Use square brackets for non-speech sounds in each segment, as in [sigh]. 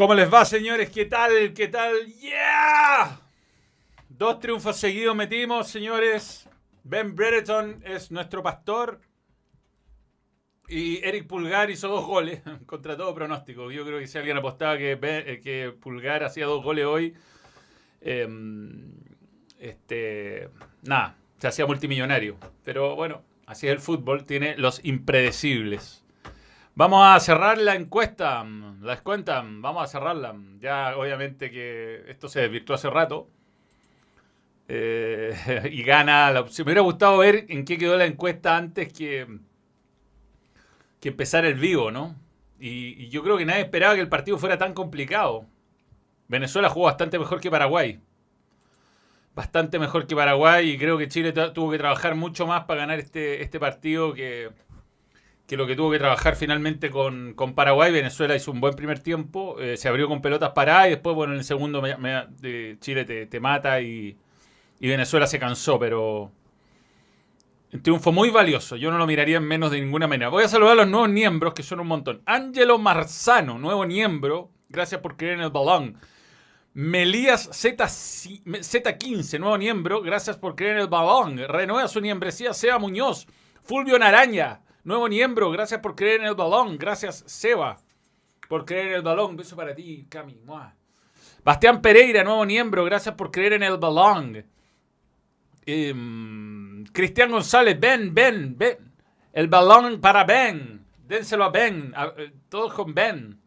¿Cómo les va, señores? ¿Qué tal? ¿Qué tal? ¡Yeah! Dos triunfos seguidos metimos, señores. Ben Brereton es nuestro pastor. Y Eric Pulgar hizo dos goles [laughs] contra todo pronóstico. Yo creo que si alguien apostaba que, eh, Pulgar hacía dos goles hoy, em, este, nada, se hacía multimillonario. Pero bueno, así es el fútbol, tiene los impredecibles. Vamos a cerrar la encuesta, la cuenta, vamos a cerrarla. Ya obviamente que esto se desvirtuó hace rato. Eh, [laughs] y gana la opción. Me hubiera gustado ver en qué quedó la encuesta antes que, que empezar el vivo, ¿no? Y, y, yo creo que nadie esperaba que el partido fuera tan complicado. Venezuela jugó bastante mejor que Paraguay. Bastante mejor que Paraguay y creo que Chile tuvo que trabajar mucho más para ganar este, este partido que, que lo que tuvo que trabajar finalmente con, con Paraguay. Venezuela hizo un buen primer tiempo, eh, se abrió con pelotas paradas y después, bueno, en el segundo Chile te, mata y, y, Venezuela se cansó, pero un triunfo muy valioso. Yo no lo miraría en menos de ninguna manera. Voy a saludar a los nuevos miembros, que son un montón. Ángelo Marzano, nuevo miembro, gracias por creer en el balón. Melías Z, Z15, nuevo miembro, gracias por creer en el balón. Renueva su miembresía, Seba Muñoz. Fulvio Naraña, Nuevo miembro, gracias por creer en el balón. Gracias, Seba, por creer en el balón. Beso para ti, Cami. Bastián Pereira, nuevo miembro, gracias por creer en el balón. Em, Cristian González, Ben, Ben, Ben. El balón para Ben. Dénselo a Ben. Eh, todos con Ben.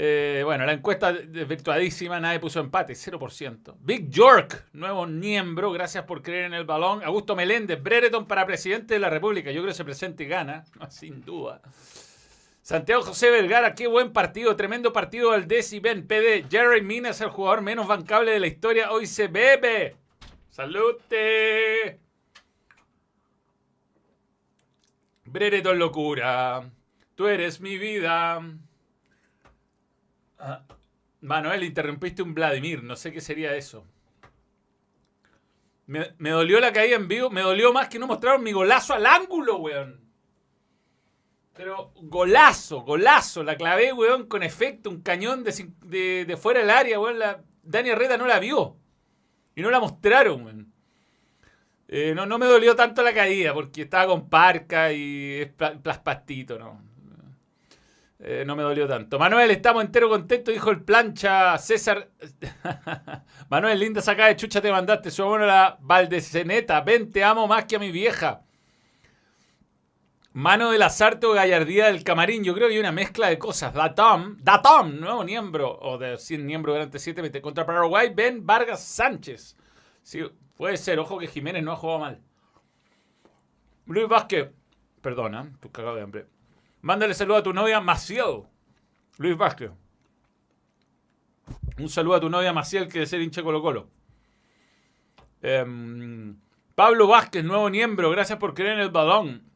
Eh, bueno, la encuesta desvirtuadísima, nadie puso empate, 0%. Big York, nuevo miembro, gracias por creer en el balón. Augusto Meléndez, Brereton para presidente de la República. Yo creo que se presente y gana, [laughs] sin duda. Santiago José Vergara, qué buen partido, tremendo partido del Desi Ben PD. Jerry Minas, el jugador menos bancable de la historia, hoy se bebe. ¡Salute! Brereton locura, tú eres mi vida. Ah, Manuel, interrumpiste un Vladimir. No sé qué sería eso. Me, dolió la caída en vivo. Me dolió más que no mostraron mi golazo al ángulo, weón. Pero golazo, golazo. La clavé, weón, con efecto. Un cañón de, fuera del área, weón. La, Dani Herrera no la vio. Y no la mostraron, weón. Eh, no, no me dolió tanto la caída porque estaba con parca y es plaspastito, ¿no? Eh, no me dolió tanto. Manuel, estamos entero contentos, dijo el plancha César. [laughs] Manuel, linda sacada de chucha te mandaste. Soy bueno la Valdeseneta. Ven, te amo más que a mi vieja. Mano del azarte o gallardía del camarín. Yo creo que hay una mezcla de cosas. Datom, Datom, nuevo miembro. O de 100 miembros durante 7 meses. Contra Paraguay, Ben Vargas Sánchez. Sí, puede ser. Ojo que Jiménez no ha jugado mal. Luis Vázquez. Perdona, tu cagado de hambre. Mándale saludo a tu novia Maciel. Luis Vázquez. Un saludo a tu novia Maciel que de ser hincha Colo Colo. Em, Pablo Vázquez, nuevo miembro. Gracias por creer en el balón.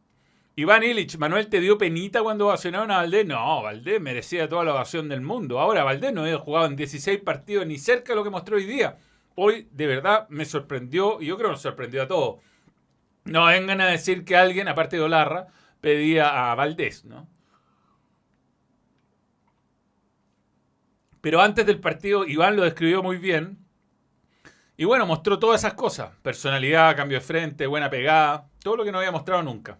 Iván Illich, Manuel, ¿te dio penita cuando ovacionaron a Valdés? No, Valdés merecía toda la ovación del mundo. Ahora, Valdés no había jugado en 16 partidos ni cerca de lo que mostró hoy día. Hoy, de verdad, me sorprendió y yo creo que nos sorprendió a todos. No vengan a decir que alguien, aparte de Olarra, pedía a Valdés, ¿no? Pero antes del partido, Iván lo describió muy bien. Y bueno, mostró todas esas cosas. Personalidad, cambio de frente, buena pegada. Todo lo que no había mostrado nunca.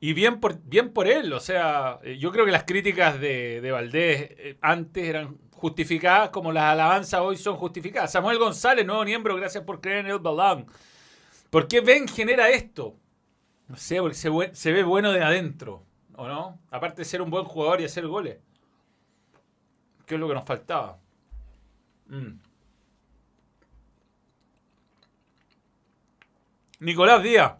Y bien por, bien por él. O sea, eh, yo creo que las críticas de, de Valdés eh, antes eran justificadas como las alabanzas hoy son justificadas. Samuel González, nuevo miembro, gracias por creer en el balón. ¿Por qué Ben genera esto? No sé, porque se, ve bueno de adentro, ¿o no? Aparte de ser un buen jugador y hacer goles. ¿Qué es lo que nos faltaba? Mm. Nicolás Díaz.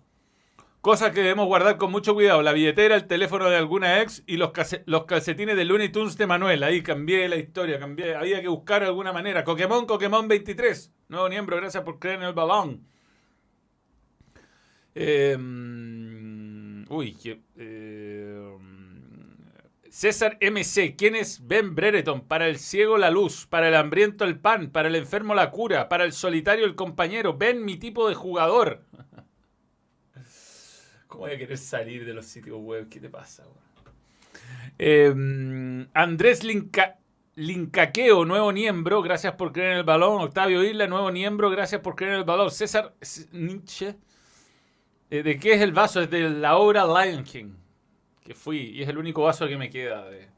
Cosas que debemos guardar con mucho cuidado. La billetera, el teléfono de alguna ex y los, calcetines de Looney Tunes de Manuel. Ahí cambié la historia, cambié. Había que buscar de alguna manera. Pokémon, Pokémon 23. Nuevo miembro, gracias por creer en el balón. Em, em, César MC, ¿quién es Ben Brereton? Para el ciego la luz, para el hambriento el pan, para el enfermo la cura, para el solitario el compañero. Ben, mi tipo de jugador. [laughs] ¿Cómo voy a querer salir de los sitios web? ¿Qué te pasa? Em, Andrés Linca Lincaqueo, nuevo miembro, gracias por creer en el balón. Octavio Isla, nuevo miembro, gracias por creer en el balón. César Nietzsche, ¿de qué es el vaso? Es de la obra Lion King, que fui, y es el único vaso que me queda de...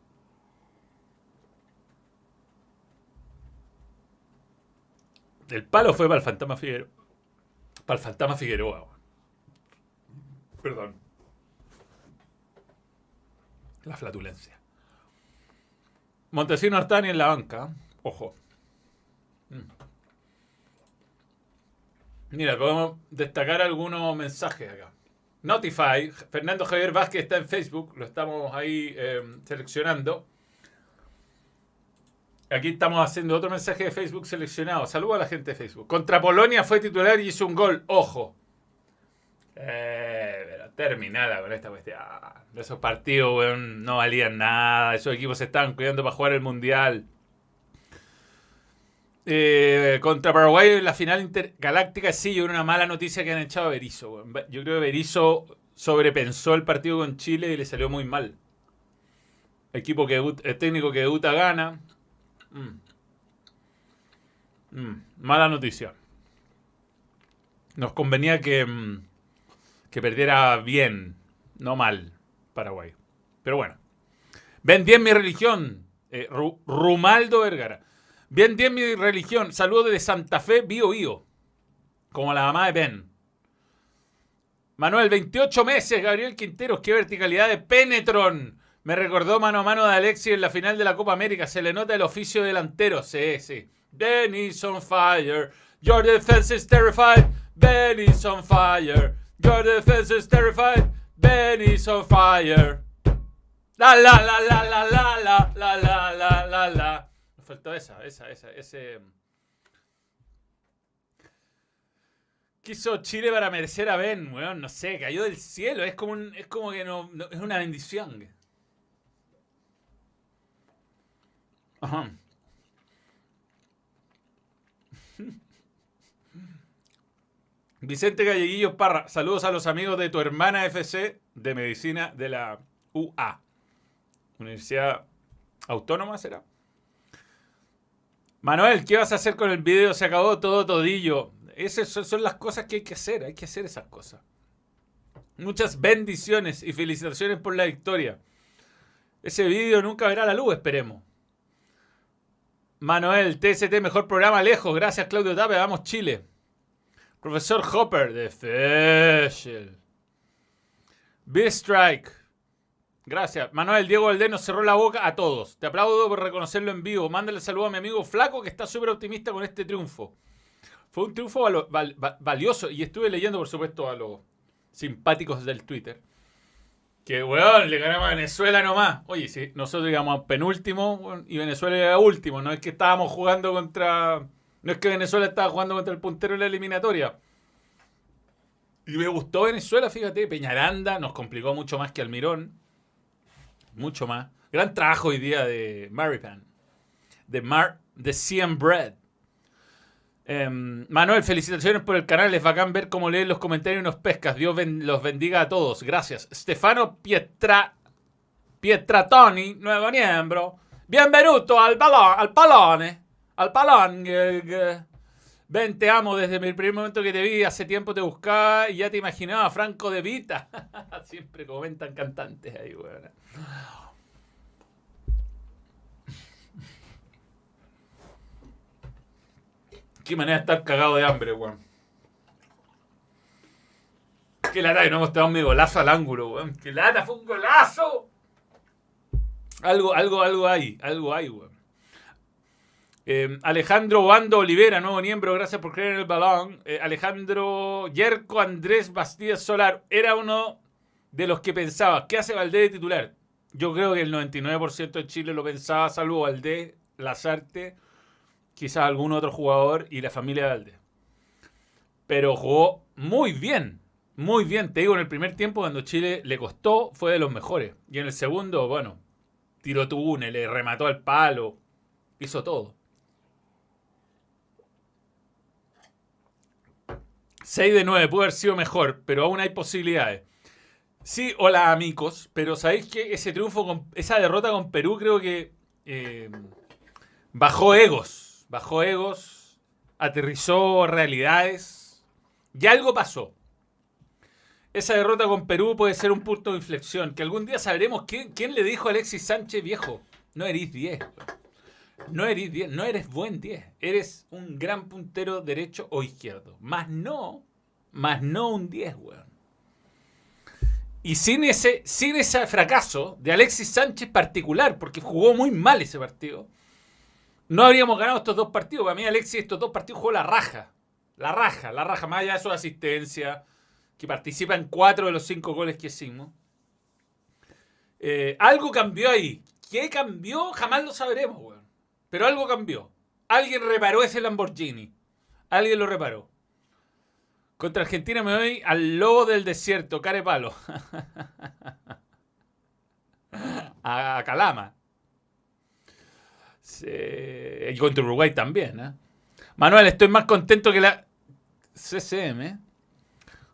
El palo fue para el fantasma Figueroa. Para el fantasma Figueroa. Perdón. La flatulencia. Montesino Artani en la banca. Ojo. Mm. Mira, podemos destacar algunos mensajes acá. Notify, Fernando Javier Vázquez está en Facebook, lo estamos ahí eh, seleccionando. Aquí estamos haciendo otro mensaje de Facebook seleccionado. Saludo a la gente de Facebook. Contra Polonia fue titular y hizo un gol. Ojo. Eh, terminada con esta cuestión. Esos partidos, no valían nada. Esos equipos se estaban cuidando para jugar el Mundial. Eh, contra Paraguay en la final intergaláctica, sí, yo una mala noticia que han echado a Berizzo. Yo creo que Berizzo sobrepensó el partido con Chile y le salió muy mal. Equipo que el técnico que debuta gana. Mm. Mm. Mala noticia. Nos convenía que, mm, que perdiera bien, no mal, Paraguay. Pero bueno. Ven bien mi religión. Eh, Rumaldo Vergara. Bien bien mi religión. Saludos de Santa Fe, Bio Bio. Como la mamá de Ben. Manuel, 28 meses, Gabriel Quinteros. Qué verticalidad de Penetron. Me recordó mano a mano de Alexis en la final de la Copa América. Se le nota el oficio delantero. Sí, sí. Dennis on fire. Your defense is terrified. Benny's on fire. Your defense is terrified. Benny's on fire. La la la la la la la la la la la. Faltó esa, esa, esa, ese. Quiso Chile para merecer a Ben, weón, no sé, cayó del cielo, es como un, es como que no es una bendición. Ajá. [laughs] Vicente Galleguillo Parra, saludos a los amigos de tu hermana FC de Medicina de la UA. Universidad Autónoma será. Manuel, ¿qué vas a hacer con el video? Se acabó todo todillo. Esas son las cosas que hay que hacer, hay que hacer esas cosas. Muchas bendiciones y felicitaciones por la victoria. Ese video nunca verá la luz, esperemos. Manuel, TST, mejor programa lejos. Gracias, Claudio Tape. Vamos, Chile. Profesor Hopper, de Feshel. B-Strike. Gracias. Manuel, Diego Valdés nos cerró la boca a todos. Te aplaudo por reconocerlo en vivo. Mándale saludo a mi amigo Flaco, que está súper optimista con este triunfo. Fue un triunfo valioso. Y estuve leyendo, por supuesto, a los simpáticos del Twitter. Que, weón, le ganamos a Venezuela nomás. Oye, si nosotros íbamos penúltimo y Venezuela era último. No es que estábamos jugando contra. No es que Venezuela estaba jugando contra el puntero en la eliminatoria. Y me gustó Venezuela, fíjate. Peñaranda nos complicó mucho más que Almirón. Mucho más. Gran trabajo hoy día de Maripan. De, Mar, de CM Bread. Em, Manuel, felicitaciones por el canal. Es bacán ver cómo leen los comentarios y nos pescas. Dios los bendiga a todos. Gracias. Stefano Pietra, Pietratoni, nuevo miembro. Bienvenuto al balón, al palone. Al palón. Ven, te amo desde el primer momento que te vi. Hace tiempo te buscaba y ya te imaginaba Franco de Vita. [laughs] Siempre comentan cantantes ahí, weón. Qué manera de estar cagado de hambre, weón. Qué lata que no hemos dado mi golazo al ángulo, weón. Qué lata, fue un golazo. Algo, algo, algo hay, algo hay, weón. Eh, Alejandro Bando Olivera, nuevo miembro, gracias por creer en el balón. Eh, Alejandro Yerko Andrés Bastidas Solar, era uno de los que pensaba, ¿qué hace Valdés de titular? Yo creo que el 99% de Chile lo pensaba, salvo Valdés, Lazarte quizás algún otro jugador y la familia de Valdés. Pero jugó muy bien, muy bien. Te digo, en el primer tiempo, cuando Chile le costó, fue de los mejores. Y en el segundo, bueno, tiró túnel, le remató al palo, hizo todo. 6 de 9, pudo haber sido mejor, pero aún hay posibilidades. Sí, hola amigos, pero ¿sabéis que ese triunfo, con, esa derrota con Perú creo que... Eh, bajó egos, bajó egos, aterrizó realidades y algo pasó. Esa derrota con Perú puede ser un punto de inflexión, que algún día sabremos quién, le dijo a Alexis Sánchez, viejo, no eres 10. No eres 10, no eres buen 10. Eres un gran puntero derecho o izquierdo. Más no, más no un 10, weón. Y sin ese, sin ese fracaso de Alexis Sánchez particular, porque jugó muy mal ese partido, no habríamos ganado estos dos partidos. Para mí, Alexis, estos dos partidos jugó la raja. La raja, la raja, más allá de su asistencia, que participa en cuatro de los cinco goles que hicimos. Eh, algo cambió ahí. ¿Qué cambió? Jamás lo sabremos, weón. Pero algo cambió. Alguien reparó ese Lamborghini. Alguien lo reparó. Contra Argentina me voy al lobo del desierto, care palo. [laughs] a, Calama. Y contra Uruguay también. ¿eh? Manuel, estoy más contento que la CCM.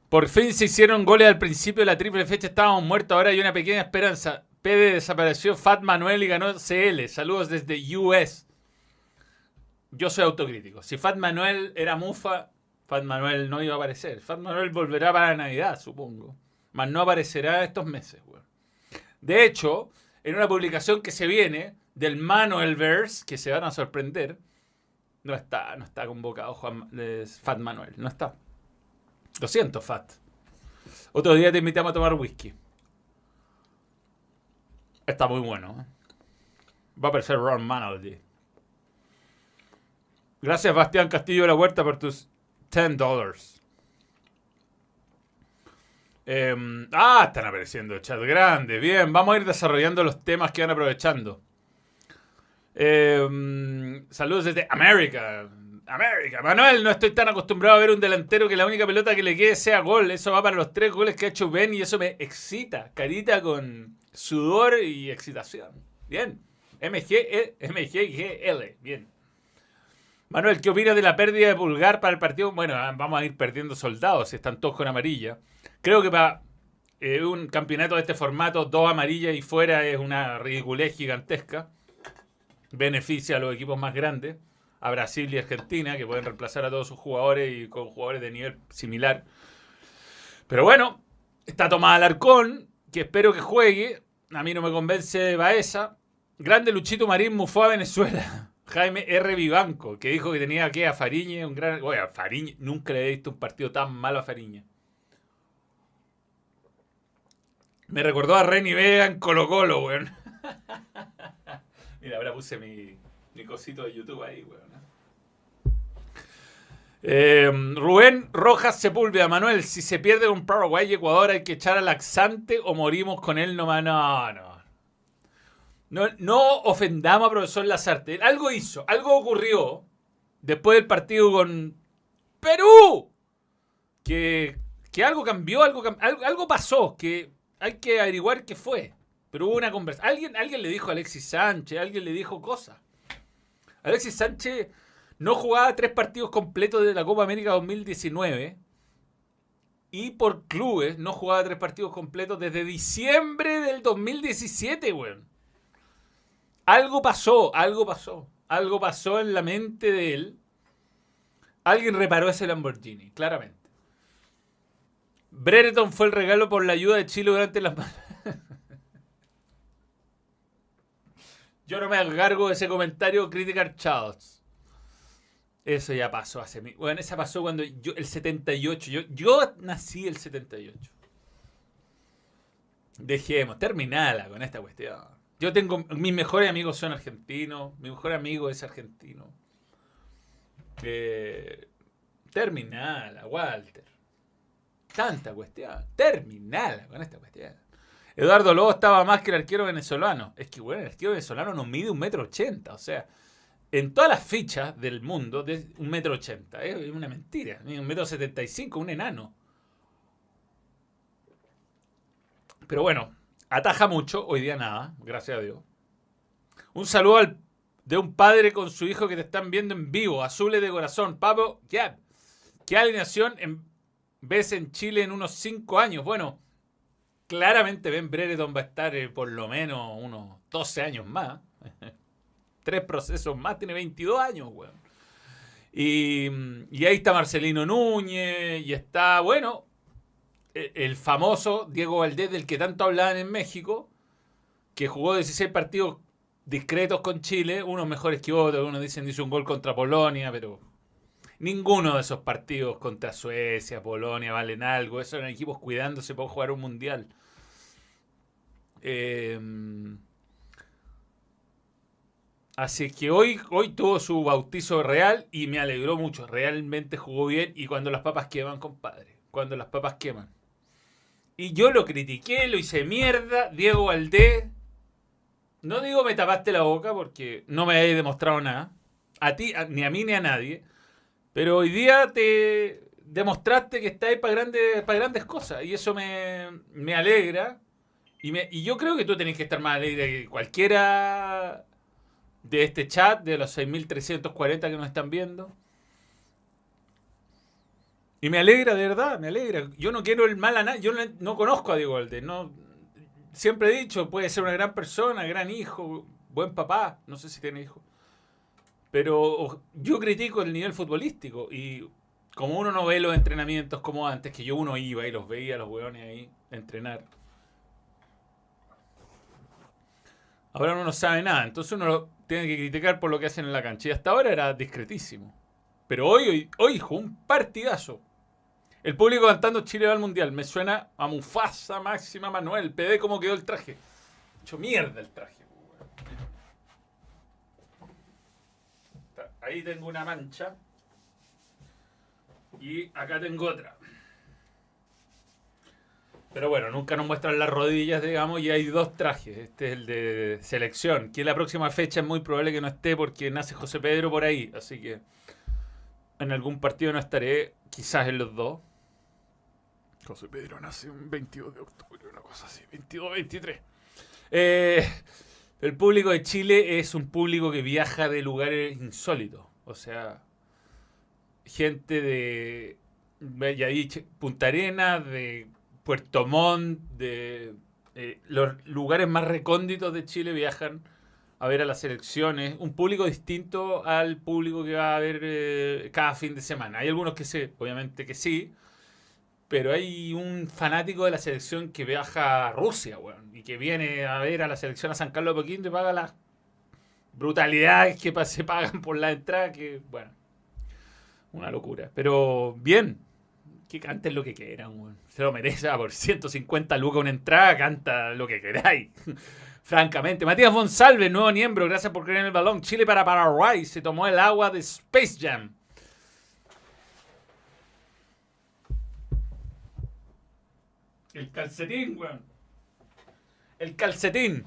Por fin se hicieron goles al principio de la triple fecha. Estábamos muertos. Ahora hay una pequeña esperanza. PD desapareció. Fat Manuel y ganó CL. Saludos desde US. Yo soy autocrítico. Si Fat Manuel era mufa, Fat Manuel no iba a aparecer. Fat Manuel volverá para Navidad, supongo. Mas no aparecerá estos meses, De hecho, en una publicación que se viene del Manuel Verse, que se van a sorprender, no está, no está convocado Juan, Fat Manuel. No está. Lo siento, Fat. Otro día te invitamos a tomar whisky. Está muy bueno. ¿eh? Va a aparecer Ron Manuel. Gracias, Bastián Castillo de la Huerta, por tus 10 dólares. Em, ah, están apareciendo chat grande. Bien, vamos a ir desarrollando los temas que van aprovechando. Em, saludos desde América. América. Manuel, no estoy tan acostumbrado a ver un delantero que la única pelota que le quede sea gol. Eso va para los tres goles que ha hecho Ben y eso me excita. Carita con sudor y excitación. Bien. MG, e, MGGL. Bien. Manuel, ¿qué opinas de la pérdida de pulgar para el partido? Bueno, ah, vamos a ir perdiendo soldados, están todos con amarilla. Creo que para eh, un campeonato de este formato, dos amarillas y fuera es una ridiculez gigantesca. Beneficia a los equipos más grandes, a Brasil y Argentina, que pueden reemplazar a todos sus jugadores y con jugadores de nivel similar. Pero bueno, está Tomás Alarcón, que espero que juegue. A mí no me convence Baeza. Grande Luchito Marín mufó a Venezuela. [laughs] Jaime R. Vivanco, que dijo que tenía que a Fariñe, un gran. Oye, a Fariñe, nunca le he visto un partido tan malo a Fariñe. Me recordó a Reni Vega en Colo Colo, weón. [laughs] Mira, ahora puse mi, mi, cosito de YouTube ahí, weón. Eh, Rubén Rojas Sepúlveda, Manuel, si se pierde un Paraguay y Ecuador hay que echar al laxante o morimos con él nomás. No, no. No, ofendamos a profesor Lazarte. Algo hizo, algo ocurrió después del partido con Perú. Que, algo cambió, algo, algo, pasó, que hay que averiguar qué fue. Pero hubo una conversación. Alguien, alguien le dijo a Alexis Sánchez, alguien le dijo cosas. Alexis Sánchez no jugaba tres partidos completos de la Copa América 2019 y por clubes no jugaba tres partidos completos desde diciembre del 2017, weón. Algo pasó, algo pasó. Algo pasó en la mente de él. Alguien reparó ese Lamborghini, claramente. Brereton fue el regalo por la ayuda de Chile durante las... [laughs] Yo no me agargo de ese comentario Critical Charles. Eso ya pasó hace... Bueno, esa pasó cuando yo... El 78. Yo, yo nací el 78. Dejemos, terminala con esta cuestión. Yo tengo, mis mejores amigos son argentinos, mi mejor amigo es argentino. Eh, terminala, Walter. Tanta cuestión. Terminala con esta cuestión. Eduardo Lobo estaba más que el arquero venezolano. Es que, bueno, el arquero venezolano no mide un metro ochenta. O sea, en todas las fichas del mundo, de un metro ochenta. Es una mentira. Un metro setenta y cinco, un enano. Pero bueno, Ataja mucho, hoy día nada, gracias a Dios. Un saludo de un padre con su hijo que te están viendo en vivo, azules de corazón. Pablo, ¿qué, qué alineación en, ves en Chile en unos 5 años? Bueno, claramente Ben Brereton va a estar eh, por lo menos unos 12 años más. [laughs] tres procesos más, tiene 22 años, weón. Y, ahí está Marcelino Núñez, y está, bueno, e, el famoso Diego Valdés, del que tanto hablaban en México, que jugó 16 partidos discretos con Chile, unos mejores que otros, unos dicen hizo un gol contra Polonia, pero ninguno de esos partidos contra Suecia, Polonia valen algo, esos eran equipos cuidándose para jugar un mundial. Em, así que hoy, hoy tuvo su bautizo real y me alegró mucho, realmente jugó bien y cuando las papas queman, compadre, cuando las papas queman. Y yo lo critiqué, lo hice mierda, Diego Valdés no digo me tapaste la boca porque no me habéis demostrado nada. A ti, ni a mí, ni a nadie. Pero hoy día te demostraste que estáis para grandes, para grandes cosas. Y eso me, alegra. Y, me, y yo creo que tú tenés que estar más alegre que cualquiera de este chat, de los 6.340 que nos están viendo. Y me alegra, de verdad, me alegra. Yo no quiero el mal a nadie. Yo no, conozco a Diego Valdés. No, siempre he dicho, puede ser una gran persona, gran hijo, buen papá, no sé si tiene hijo. Pero yo critico el nivel futbolístico y como uno no ve los entrenamientos como antes, que yo uno iba y los veía, los hueones ahí, entrenar. Ahora uno no sabe nada, entonces uno lo tiene que criticar por lo que hacen en la cancha. Y hasta ahora era discretísimo. Pero hoy, hoy, hoy hijo, un partidazo. El público cantando Chile va al mundial. Me suena a Mufasa, Máxima, Manuel. PD, cómo quedó el traje. Hecho mierda el traje. Ahí tengo una mancha. Y acá tengo otra. Pero bueno, nunca nos muestran las rodillas, digamos, y hay dos trajes. Este es el de selección, que la próxima fecha es muy probable que no esté porque nace José Pedro por ahí. Así que en algún partido no estaré, quizás en los dos. José Pedro nace un 22 de octubre, una cosa así, 22, 23. Eh, el público de Chile es un público que viaja de lugares insólitos. O sea, gente de Punta Arenas, de Puerto Montt, de eh, los lugares más recónditos de Chile viajan a ver a las elecciones. Un público distinto al público que va a ver eh, cada fin de semana. Hay algunos que sí, obviamente que sí pero hay un fanático de la selección que viaja a Rusia, weón, y que viene a ver a la selección a San Carlos de Poquín y paga las brutalidades que se pagan por la entrada, que, bueno, una locura. Pero bien, que canten lo que quieran, weón. Se lo merece, ah, por 150 lucas una entrada, canta lo que queráis. [laughs] Francamente. Matías González, nuevo miembro, gracias por creer en el balón. Chile para Paraguay, se tomó el agua de Space Jam. El calcetín, weón. El calcetín.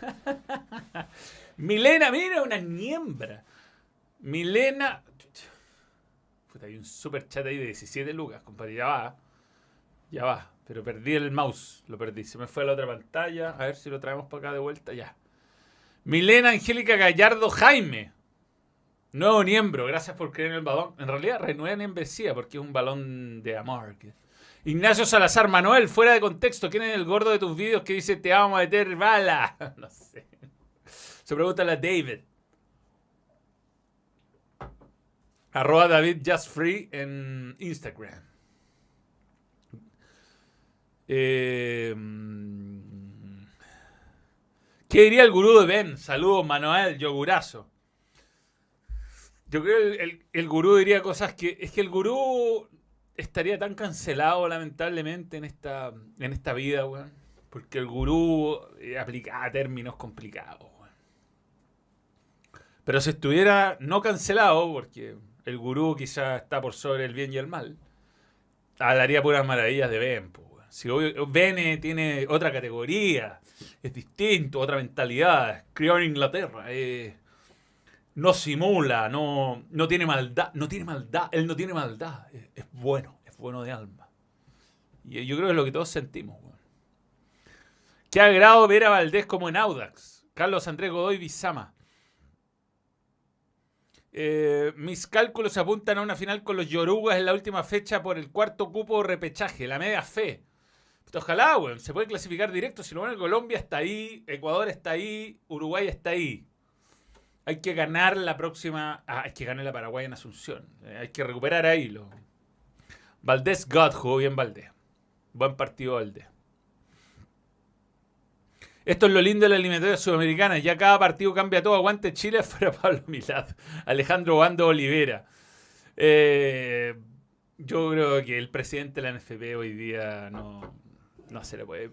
[laughs] Milena, mira, una niembra. Milena. Hay un super chat ahí de 17 lucas, compadre. Ya va. Ya va. Pero perdí el mouse. Lo perdí. Se me fue a la otra pantalla. A ver si lo traemos para acá de vuelta. Ya. Milena Angélica Gallardo Jaime. Nuevo miembro. Gracias por creer en el balón. En realidad, renueva membresía porque es un balón de amor. Ignacio Salazar Manuel, fuera de contexto, ¿quién es el gordo de tus vídeos que dice te vamos a meter bala? [laughs] No sé. Se pregunta a David. Arroba David Just en Instagram. Eh, ¿Qué diría el gurú de Ben? Saludos, Manuel, yogurazo. Yo creo que el, el, gurú diría cosas que. Es que el gurú estaría tan cancelado, lamentablemente, en esta, en esta vida, weón. Porque el gurú eh, aplica términos complicados, weón. Pero si estuviera no cancelado, porque el gurú quizá está por sobre el bien y el mal, hablaría puras maravillas de Ben. Si Ben tiene otra categoría, es distinto, otra mentalidad, crió en Inglaterra, no simula, no, no tiene maldad, no tiene maldad, él no tiene maldad, es, bueno, es bueno de alma. Y yo creo que es lo que todos sentimos. Qué agrado ver a Valdés como en Audax. Carlos Andrés Godoy Bizama. Eh, mis cálculos apuntan a una final con los Yorugas en la última fecha por el cuarto cupo repechaje, la media fe. ojalá, weón, se puede clasificar directo. Si lo bueno, Colombia está ahí, Ecuador está ahí, Uruguay está ahí. Hay que ganar la próxima. Ah, hay que ganar la Paraguay en Asunción. Eh, hay que recuperar ahí. Lo... Valdés God jugó bien Valdés. Buen partido Valdés. Esto es lo lindo de la eliminatoria sudamericana. Ya cada partido cambia todo. Aguante Chile [laughs] fuera Pablo Milad. Alejandro Bando Olivera. Eh, yo creo que el presidente de la NFP hoy día no, no se le puede.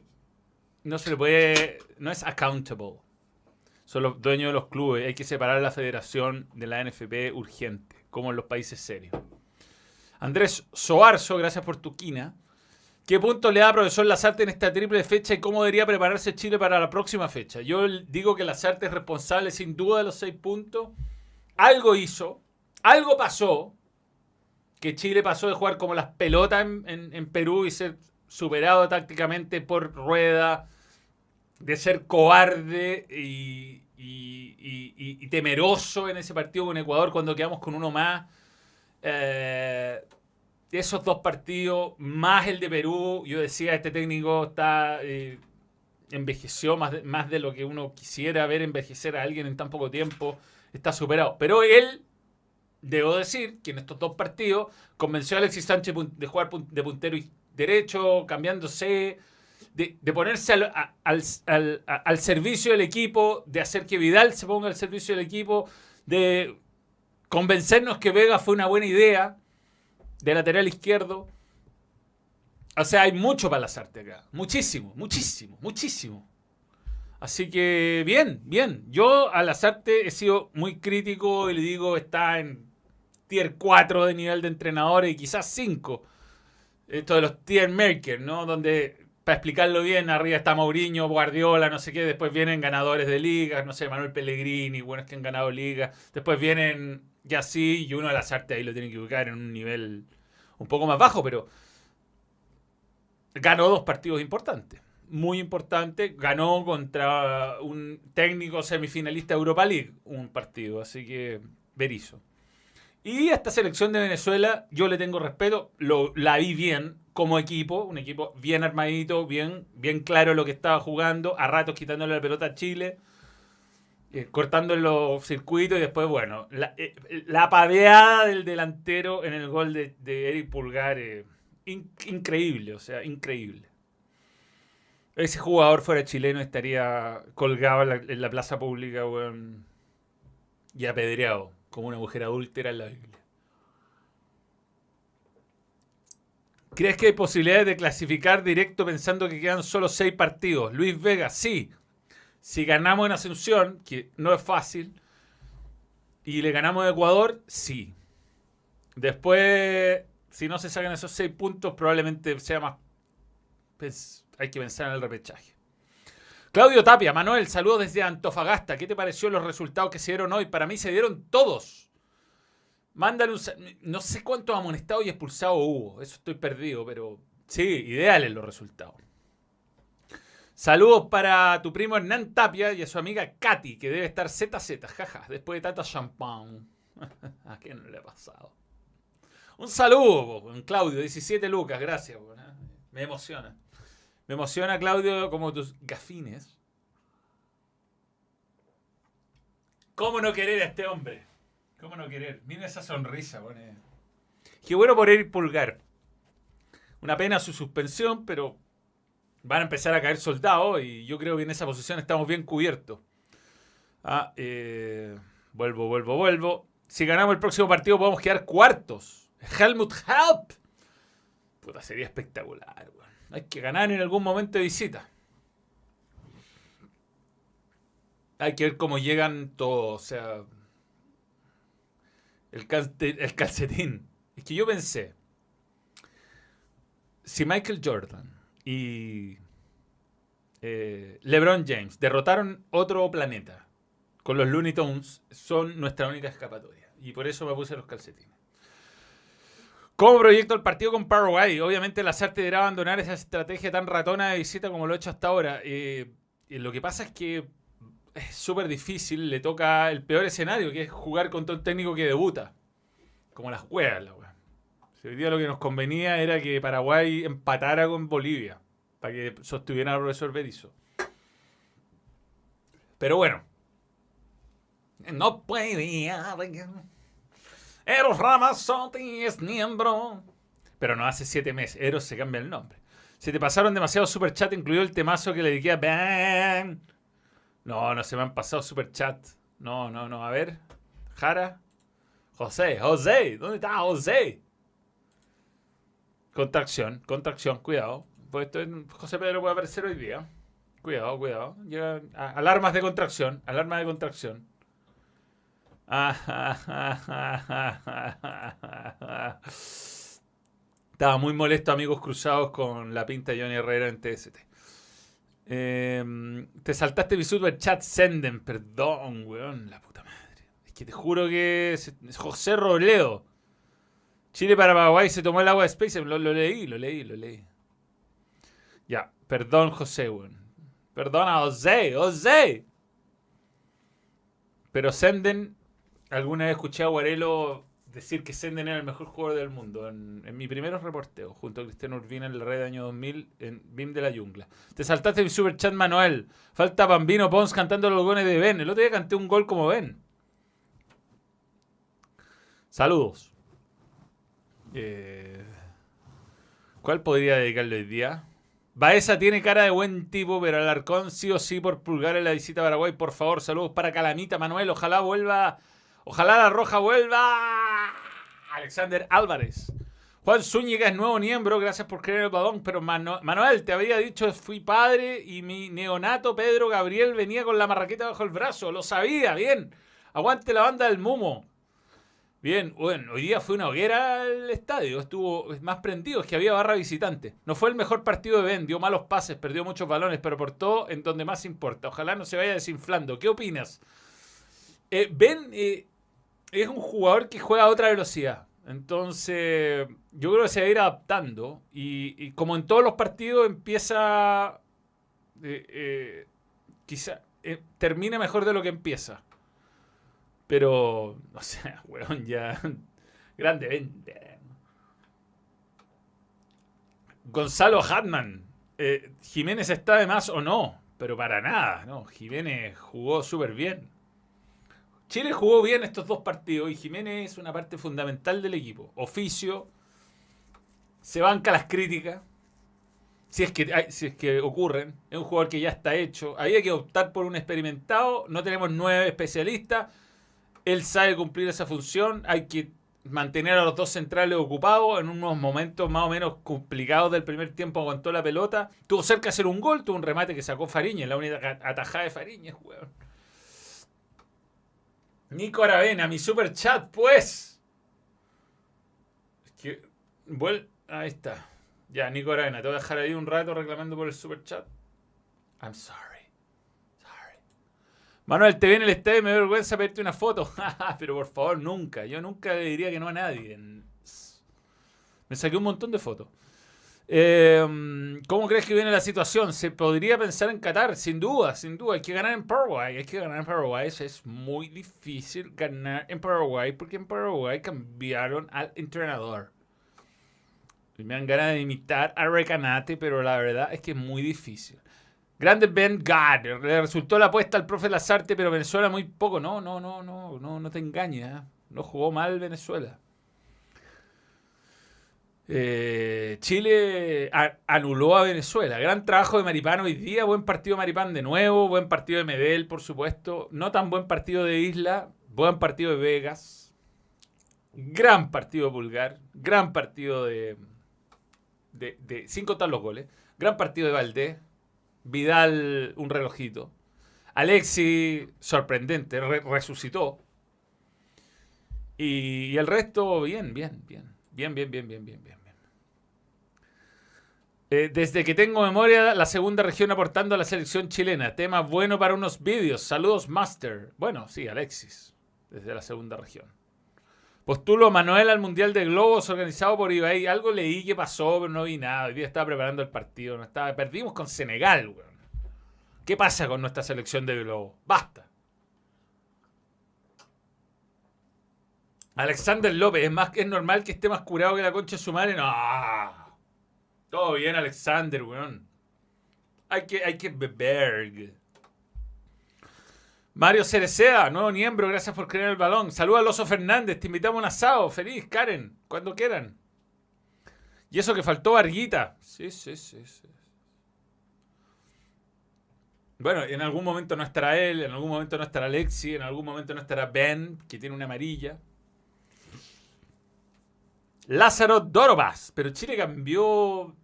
No se le puede. No es accountable. Son los dueños de los clubes. Hay que separar la federación de la NFP urgente, como en los países serios. Andrés Soarzo, gracias por tu quina. ¿Qué punto le da profesor Lazarte en esta triple fecha y cómo debería prepararse Chile para la próxima fecha? Yo digo que Lazarte es responsable sin duda de los seis puntos. Algo hizo, algo pasó, que Chile pasó de jugar como las pelotas en, Perú y ser superado tácticamente por rueda, de ser cobarde y, temeroso en ese partido con Ecuador cuando quedamos con uno más. Eh, esos dos partidos, más el de Perú, yo decía, este técnico está eh, envejeció más de, más de lo que uno quisiera ver envejecer a alguien en tan poco tiempo, está superado. Pero él, debo decir, que en estos dos partidos convenció a Alexis Sánchez de jugar de puntero derecho, cambiándose, de, ponerse al, al servicio del equipo, de hacer que Vidal se ponga al servicio del equipo, de convencernos que Vega fue una buena idea de lateral izquierdo. O sea, hay mucho para arte acá. Muchísimo, muchísimo, muchísimo. Así que bien, bien. Yo a arte he sido muy crítico y le digo, está en tier 4 de nivel de entrenadores y quizás 5. Esto de los tier makers, ¿no? Donde, para explicarlo bien, arriba está Mourinho, Guardiola, no sé qué. Después vienen ganadores de ligas, no sé, Manuel Pellegrini, buenos que han ganado ligas. Después vienen ya sí, y uno a las artes ahí lo tiene que ubicar en un nivel un poco más bajo, pero ganó dos partidos importantes. Muy importante. Ganó contra un técnico semifinalista de Europa League un partido. Así que, Berizo. Y esta selección de Venezuela, yo le tengo respeto. Lo, la vi bien como equipo. Un equipo bien armadito, bien, bien claro lo que estaba jugando. A ratos quitándole la pelota a Chile eh, cortando los circuitos y después, bueno, la, eh, padeada del delantero en el gol de, Eric Pulgar, eh, increíble, o sea, increíble. Ese jugador fuera chileno estaría colgado en la, plaza pública y apedreado, como una mujer adúltera en la Biblia. ¿Crees que hay posibilidades de clasificar directo pensando que quedan solo seis partidos? Luis Vega, sí. Si ganamos en Asunción, que no es fácil, y le ganamos a Ecuador, sí. Después, si no se sacan esos seis puntos, probablemente sea más. Pues, hay que pensar en el repechaje. Claudio Tapia, Manuel, saludos desde Antofagasta. ¿Qué te pareció los resultados que se dieron hoy? Para mí se dieron todos. Mándale un. No sé cuántos amonestados y expulsados hubo. Eso estoy perdido, pero sí, ideales los resultados. Saludos para tu primo Hernán Tapia y a su amiga Katy, que debe estar ZZ, jaja, después de tanta champán. [laughs] ¿A quién no le ha pasado? Un saludo, Claudio, 17 lucas, gracias. Me emociona. Me emociona, Claudio, como tus gafines. ¿Cómo no querer a este hombre? ¿Cómo no querer? Mira esa sonrisa, pone. Qué bueno por ir pulgar. Una pena su suspensión, pero van a empezar a caer soldados y yo creo que en esa posición estamos bien cubiertos. Ah, eh, vuelvo, vuelvo, vuelvo. Si ganamos el próximo partido podemos quedar cuartos. Helmut Help. Puta, sería espectacular. Hay que ganar en algún momento de visita. Hay que ver cómo llegan todos. O sea, el, el calcetín. Es que yo pensé, si Michael Jordan y eh, LeBron James derrotaron otro planeta con los Looney Tunes, son nuestra única escapatoria. Y por eso me puse los calcetines. ¿Cómo proyecto el partido con Paraguay? Obviamente la SAR deberá abandonar esa estrategia tan ratona de visita como lo ha hecho hasta ahora. Eh, lo que pasa es que es súper difícil, le toca el peor escenario, que es jugar contra un técnico que debuta. Como las juegas, la Hoy día lo que nos convenía era que Paraguay empatara con Bolivia, para que sostuviera al profesor Berizzo. Pero bueno, No puede Eros Ramazzotti es miembro. Pero no hace siete meses. Eros se cambia el nombre. Se te pasaron demasiado super chat, incluido el temazo que le dediqué a Ben. No, no se me han pasado super chat. No, no, no. A ver. Jara. José, José. ¿Dónde está José? Contracción, contracción, cuidado. Pues José Pedro puede aparecer hoy día. Cuidado, cuidado. alarmas de contracción, alarma de contracción. [laughs] Estaba muy molesto, amigos cruzados, con la pinta de Johnny Herrera en TST. Em, te saltaste mi super chat, Senden. Perdón, weón, la puta madre. Es que te juro que es José Robledo. Chile para Paraguay se tomó el agua de Space. Lo, leí, lo leí, lo leí. Ya, perdón, José, weón. Perdona, José, José. Pero Senden, alguna vez escuché a Guarelo decir que Senden era el mejor jugador del mundo en, mi primeros reporteos, junto a Cristiano Urbina en la red de año 2000 en BIM de la Jungla. Te saltaste mi super chat, Manuel. Falta Bambino Pons cantando los goles de Ben. El otro día canté un gol como Ben. Saludos. Eh, ¿Cuál podría dedicarle hoy día? Baeza tiene cara de buen tipo, pero Alarcón sí o sí por pulgar en la visita a Paraguay. Por favor, saludos para Calamita, Manuel. Ojalá vuelva. Ojalá la roja vuelva. Alexander Álvarez. Juan Zúñiga es nuevo miembro, gracias por creer el balón. Pero Manuel, te había dicho, fui padre y mi neonato Pedro Gabriel venía con la marraqueta bajo el brazo. Lo sabía, bien. Aguante la banda del Mumo. Bien, bueno, hoy día fue una hoguera al estadio, estuvo más prendido, es que había barra visitante. No fue el mejor partido de Ben, dio malos pases, perdió muchos balones, pero todo en donde más importa. Ojalá no se vaya desinflando. ¿Qué opinas? Eh, ben eh, es un jugador que juega a otra velocidad. Entonces, yo creo que se va a ir adaptando. Y, como en todos los partidos, empieza. Eh, quizá termina mejor de lo que empieza. Pero, o sea, [laughs] weón, ya. Grande vente. Gonzalo Hatman. Eh, Jiménez está de más o no, pero para nada, ¿no? Jiménez jugó súper bien. Chile jugó bien estos dos partidos y Jiménez es una parte fundamental del equipo. Oficio, se banca las críticas, si es que, si es que ocurren. Es un jugador que ya está hecho. Había que optar por un experimentado. No tenemos nueve especialistas. Él sabe cumplir esa función. Hay que mantener a los dos centrales ocupados en unos momentos más o menos complicados del primer tiempo. Aguantó la pelota. Tuvo cerca de hacer un gol. Tuvo un remate que sacó Fariñez. La única atajada de Fariñez, weón. Nico Aravena, mi super chat, pues. Es que. Ahí está. Ya, Nico Aravena, te voy a dejar ahí un rato reclamando por el super chat. I'm sorry. Manuel, te viene el estadio y me da vergüenza pedirte una foto. [laughs] Pero por favor, nunca. Yo nunca le diría que no a nadie. Me saqué un montón de fotos. Em, ¿Cómo crees que viene la situación? Se podría pensar en Qatar, sin duda, sin duda. Hay que ganar en Paraguay. Hay que ganar en Paraguay. es muy difícil ganar en Paraguay porque en Paraguay cambiaron al entrenador. me han ganas de imitar a Recanate, pero la verdad es que es muy difícil. Grande Ben God. Le resultó la apuesta al profe Lazarte, pero Venezuela muy poco. No, no, no, no, no, no te engañes. ¿eh? No jugó mal Venezuela. Eh, Chile anuló a Venezuela. Gran trabajo de Maripán hoy día. Buen partido de Maripán de nuevo. Buen partido de Medel, por supuesto. No tan buen partido de Isla. Buen partido de Vegas. Gran partido de Pulgar. Gran partido de, de, de. Sin contar los goles. Gran partido de Valdés. Vidal un relojito. Alexi, sorprendente, resucitó. Y, el resto, bien, bien, bien. Bien, bien, bien, bien, bien, bien. Eh, desde que tengo memoria, la segunda región aportando a la selección chilena. Tema bueno para unos vídeos. Saludos, Master. Bueno, sí, Alexis. Desde la segunda región. Postulo Manuel al Mundial de Globos organizado por Ibai. Algo leí que pasó, pero no vi nada. Hoy día estaba preparando el partido. No estaba... Perdimos con Senegal, weón. ¿Qué pasa con nuestra selección de Globos? Basta. Alexander López, ¿es, más, ¿es normal que esté más curado que la concha de su madre? No. Todo bien, Alexander, weón. Hay que, hay que beber. Mario Cerecea, nuevo miembro, gracias por creer el balón. Saluda a Loso Fernández, te invitamos a un asado. Feliz, Karen, cuando quieran. Y eso que faltó Arguita. Sí, sí, sí, sí. Bueno, en algún momento no estará él, en algún momento no estará Alexi, en algún momento no estará Ben, que tiene una amarilla. Lázaro Dorobas. Pero Chile cambió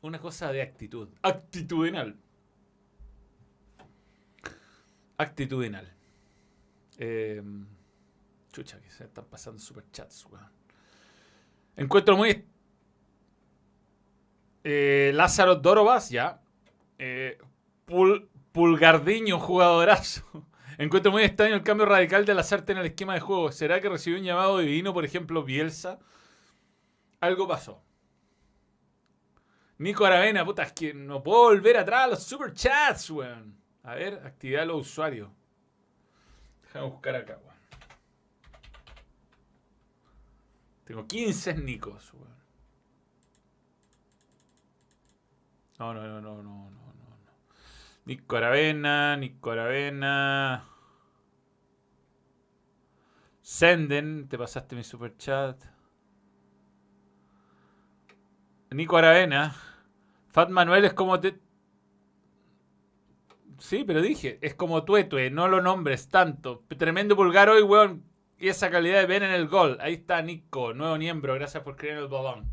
una cosa de actitud. Actitudinal. Actitudinal. Eh, chucha, que se están pasando superchats, weón. Encuentro muy. Eh, Lázaro Dorobas, ya. Eh, Pulgardiño, jugadorazo. [laughs] Encuentro muy extraño el cambio radical de Lazarte en el esquema de juego. ¿Será que recibió un llamado divino, por ejemplo, Bielsa? Algo pasó. Nico Aravena, puta, es que no puedo volver atrás a los superchats, weón. A ver, actividad de los usuarios. Déjame buscar acá, weón. Tengo 15 Nicos, weón. No, no, no, no, no, no. Nico Aravena, Nico Aravena. Senden, te pasaste mi super chat. Nico Aravena. Fat Manuel es como te. Sí, pero dije, es como Tuetue, no lo nombres tanto. Tremendo pulgar hoy, weón. Y esa calidad de Ben en el gol. Ahí está Nico, nuevo miembro. Gracias por creer en el balón.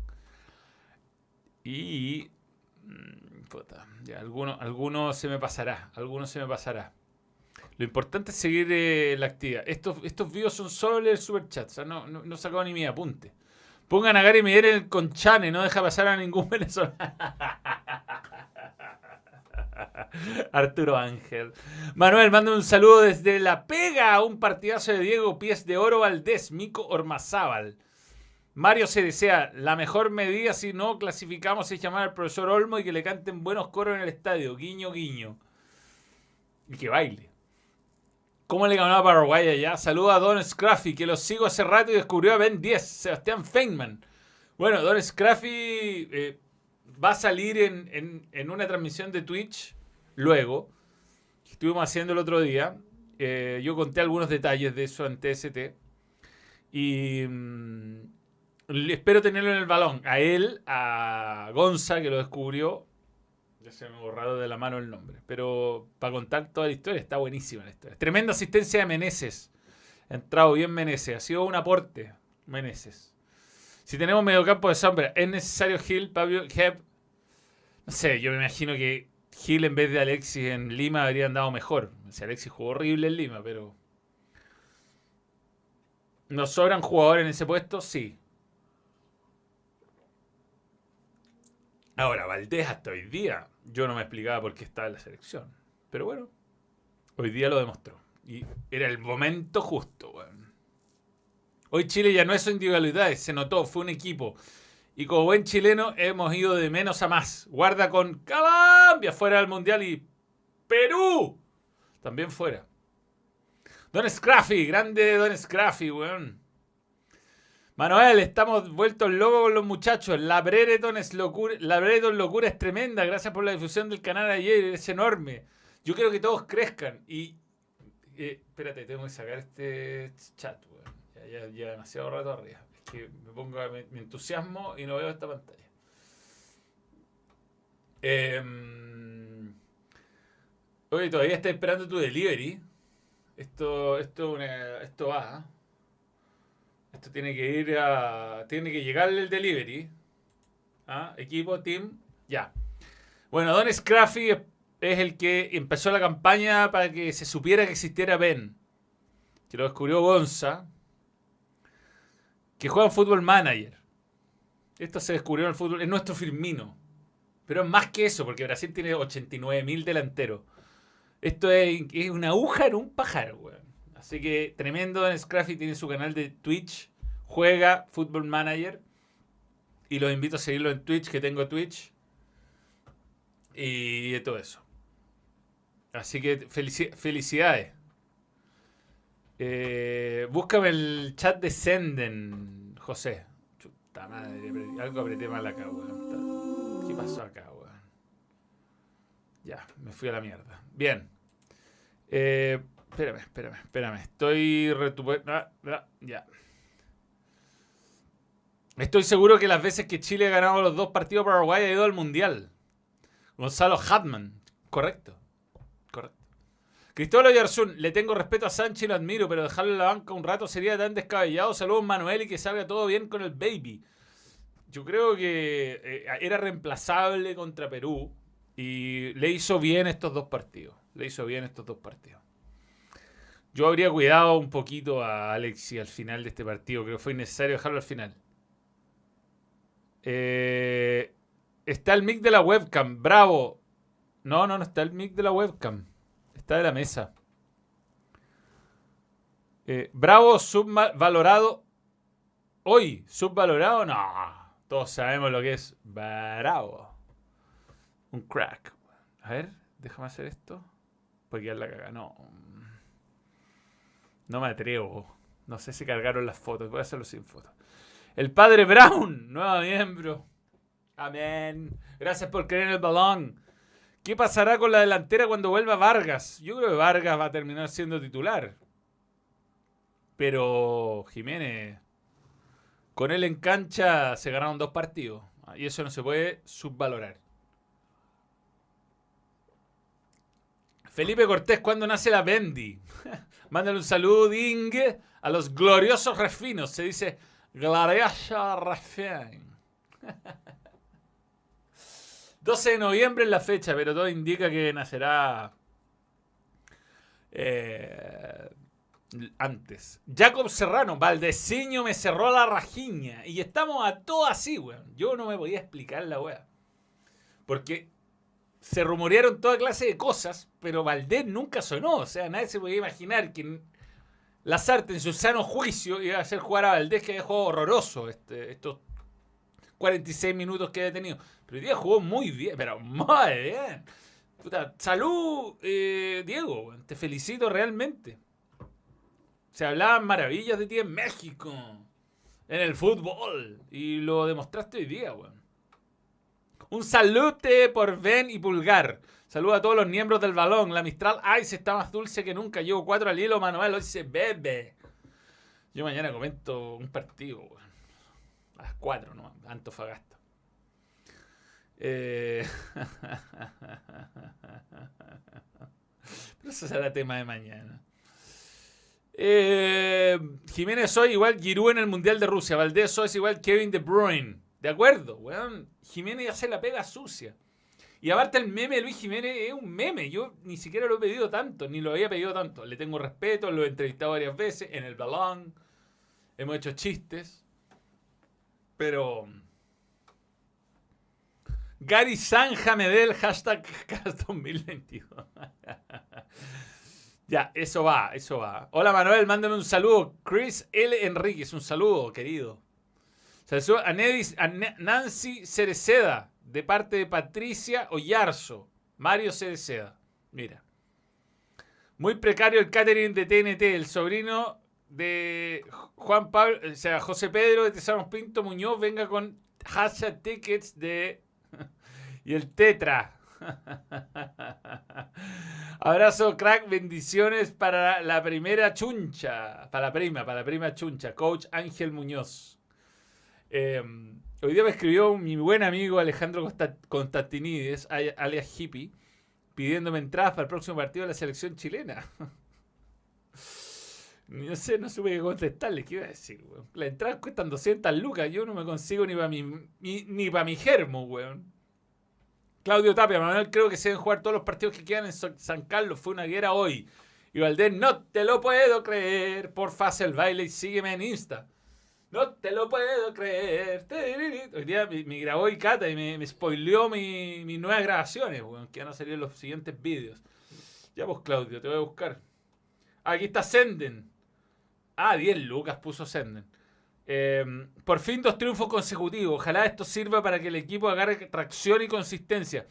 Y. Mm, puta. Ya, alguno, alguno se me pasará. Alguno se me pasará. Lo importante es seguir eh, la actividad. Estos, estos videos son solo el super chat. O sea, no, no, sacado ni mi apunte. Pongan a Gary Miguel el Conchane, no deja pasar a ningún [laughs] venezolano. [laughs] Arturo Ángel. Manuel, manda un saludo desde La Pega. Un partidazo de Diego Pies de Oro Valdés, Mico Ormazábal. Mario se desea, la mejor medida si no clasificamos es llamar al profesor Olmo y que le canten buenos coros en el estadio. Guiño, guiño. Y que baile. ¿Cómo le ganó a Paraguay allá? Saluda a Don Scruffy, que lo sigo hace rato y descubrió a Ben 10, Sebastián Feynman. Bueno, Don Scruffy eh, va a salir en, una transmisión de Twitch luego. Estuvimos haciendo el otro día. Eh, yo conté algunos detalles de eso en TST. Y... Mm, espero tenerlo en el balón. A él, a Gonza, que lo descubrió. Ya se me ha borrado de la mano el nombre. Pero para contar toda la historia, está buenísima la historia. Tremenda asistencia de Meneses. Ha entrado bien Meneses. Ha sido un aporte, Meneses. Si tenemos mediocampo de sombra, ¿es necesario Gil, Pablo, Hep? No sé, yo me imagino que Gil en vez de Alexis en Lima habrían dado mejor. O Alexis jugó horrible en Lima, pero. ¿Nos sobran jugadores en ese puesto? Sí. Ahora, Valdés hasta hoy día, yo no me explicaba por qué estaba en la selección. Pero bueno, hoy día lo demostró. Y era el momento justo, Hoy Chile ya no es individualidad, se notó, fue un equipo. Y como buen chileno hemos ido de menos a más. Guarda con Colombia fuera del Mundial y Perú también fuera. Don Scraffy, grande Don Scraffy, weón. Manuel, estamos vueltos locos con los muchachos. La Brereton es locura, la Brereton locura es tremenda. Gracias por la difusión del canal ayer, es enorme. Yo quiero que todos crezcan. Y eh, espérate, tengo que sacar este chat, weón. Ya, demasiado rato arriba. Es que me pongo mi, entusiasmo y no veo esta pantalla. Em, oye, todavía estoy esperando tu delivery. Esto, esto, esto va. Esto tiene que ir a. Tiene que llegar el delivery. ¿Ah? Equipo, team, ya. Bueno, Don Scruffy es el que empezó la campaña para que se supiera que existiera Ben. Que lo descubrió Gonza. Que juega en Fútbol Manager. Esto se descubrió en el fútbol. Es nuestro Firmino. Pero es más que eso, porque Brasil tiene 89.000 delanteros. Esto es, una aguja en un pájaro, weón. Así que tremendo en Scruffy tiene su canal de Twitch. Juega Football Manager. Y los invito a seguirlo en Twitch, que tengo Twitch. Y todo eso. Así que felicidades. Eh, búscame el chat de Senden, José. Chuta madre, algo apreté mal acá, weón. ¿Qué pasó acá, weón? Ya, me fui a la mierda. Bien. Eh, Espérame, espérame, espérame. Estoy ah, ah, ya. Estoy seguro que las veces que Chile ha ganado los dos partidos para Uruguay ha ido al Mundial. Gonzalo Hatman. Correcto. Cristóbal Yarzún, le tengo respeto a Sánchez y lo admiro, pero dejarlo en la banca un rato sería tan descabellado. Saludos Manuel y que salga todo bien con el baby. Yo creo que eh, era reemplazable contra Perú y le hizo bien estos dos partidos. Le hizo bien estos dos partidos. Yo habría cuidado un poquito a Alexi al final de este partido. Creo que fue innecesario dejarlo al final. Eh, está el mic de la webcam. Bravo. No, no, no está el mic de la webcam. Está de la mesa. Eh, bravo, subvalorado. Hoy, subvalorado. No. Todos sabemos lo que es bravo. Un crack. A ver, déjame hacer esto. Porque ya la caga. No. No me atrevo. No sé si cargaron las fotos. Voy a hacerlo sin fotos. El padre Brown, nuevo miembro. Amén. Gracias por creer en el balón. ¿Qué pasará con la delantera cuando vuelva Vargas? Yo creo que Vargas va a terminar siendo titular. Pero Jiménez con él en cancha se ganaron dos partidos. Y eso no se puede subvalorar. Felipe Cortés, ¿cuándo nace la Bendy? [laughs] Mándale un saludo, Ding, a los gloriosos refinos. Se dice glorioso refin. [laughs] 12 de noviembre es la fecha, pero todo indica que nacerá eh, antes. Jacob Serrano, Valdeciño me cerró la rajiña. Y estamos a todo así, weón. Yo no me podía explicar la weá. Porque se rumorearon toda clase de cosas, pero Valdés nunca sonó. O sea, nadie se podía imaginar que Lazarte en su sano juicio iba a hacer jugar a Valdés, que había jugado horroroso este, estos 46 minutos que había tenido. Pero hoy día jugó muy bien, pero muy bien. salud, eh, Diego. Te felicito realmente. Se hablaban maravillas de ti en México. En el fútbol. Y lo demostraste hoy día, weón. Un salute por Ben y Pulgar. Saludo a todos los miembros del balón. La Mistral Ice está más dulce que nunca. Llevo cuatro al hilo, Manuel. Hoy se bebe. Yo mañana comento un partido, weón. A las cuatro, ¿no? Antofagasta. Eh... [laughs] Pero eso será tema de mañana. Eh, Jiménez soy igual Giroud en el Mundial de Rusia. Valdés soy es igual Kevin De Bruyne. De acuerdo, weón. Jiménez ya se la pega sucia. Y aparte el meme de Luis Jiménez es un meme. Yo ni siquiera lo he pedido tanto, ni lo había pedido tanto. Le tengo respeto, lo he entrevistado varias veces en el balón. Hemos hecho chistes. Pero... Gary Sanja Medel, hashtag 2022. [laughs] Ya, eso va, eso va. Hola Manuel, mándame un saludo. Chris L. Enríquez, un saludo, querido. Saludo a, Nancy Cereceda, de parte de Patricia Oyarzo. Mario Cereceda. Mira. Muy precario el catering de TNT, el sobrino de Juan Pablo, o sea, José Pedro de Tesanos Pinto Muñoz, venga con hashtag tickets de... [laughs] y el Tetra. [laughs] Abrazo, crack, bendiciones para la primera chuncha, para la prima, para la prima chuncha, coach Ángel Muñoz. Em, hoy día me escribió mi buen amigo Alejandro Constantinides, alias Hippie, pidiéndome entradas para el próximo partido de la selección chilena. [laughs] [laughs] No sé, no supe qué contestarle. ¿Qué iba a decir, weón? Las entradas cuestan 200 lucas. Yo no me consigo ni para mi, ni para mi germo, weón. Claudio Tapia, Manuel, creo que se deben jugar todos los partidos que quedan en San Carlos. Fue una guerra hoy. Y Valdés, no te lo puedo creer. Por el baile y sígueme en Insta. No te lo puedo creer. Hoy día me, grabó y Cata y me, spoileó mis mi nuevas grabaciones, que van a salir en los siguientes vídeos. Ya vos, Claudio, te voy a buscar. Aquí está Senden. Ah, 10 lucas puso Senden. Eh, por fin dos triunfos consecutivos. Ojalá esto sirva para que el equipo agarre tracción y consistencia.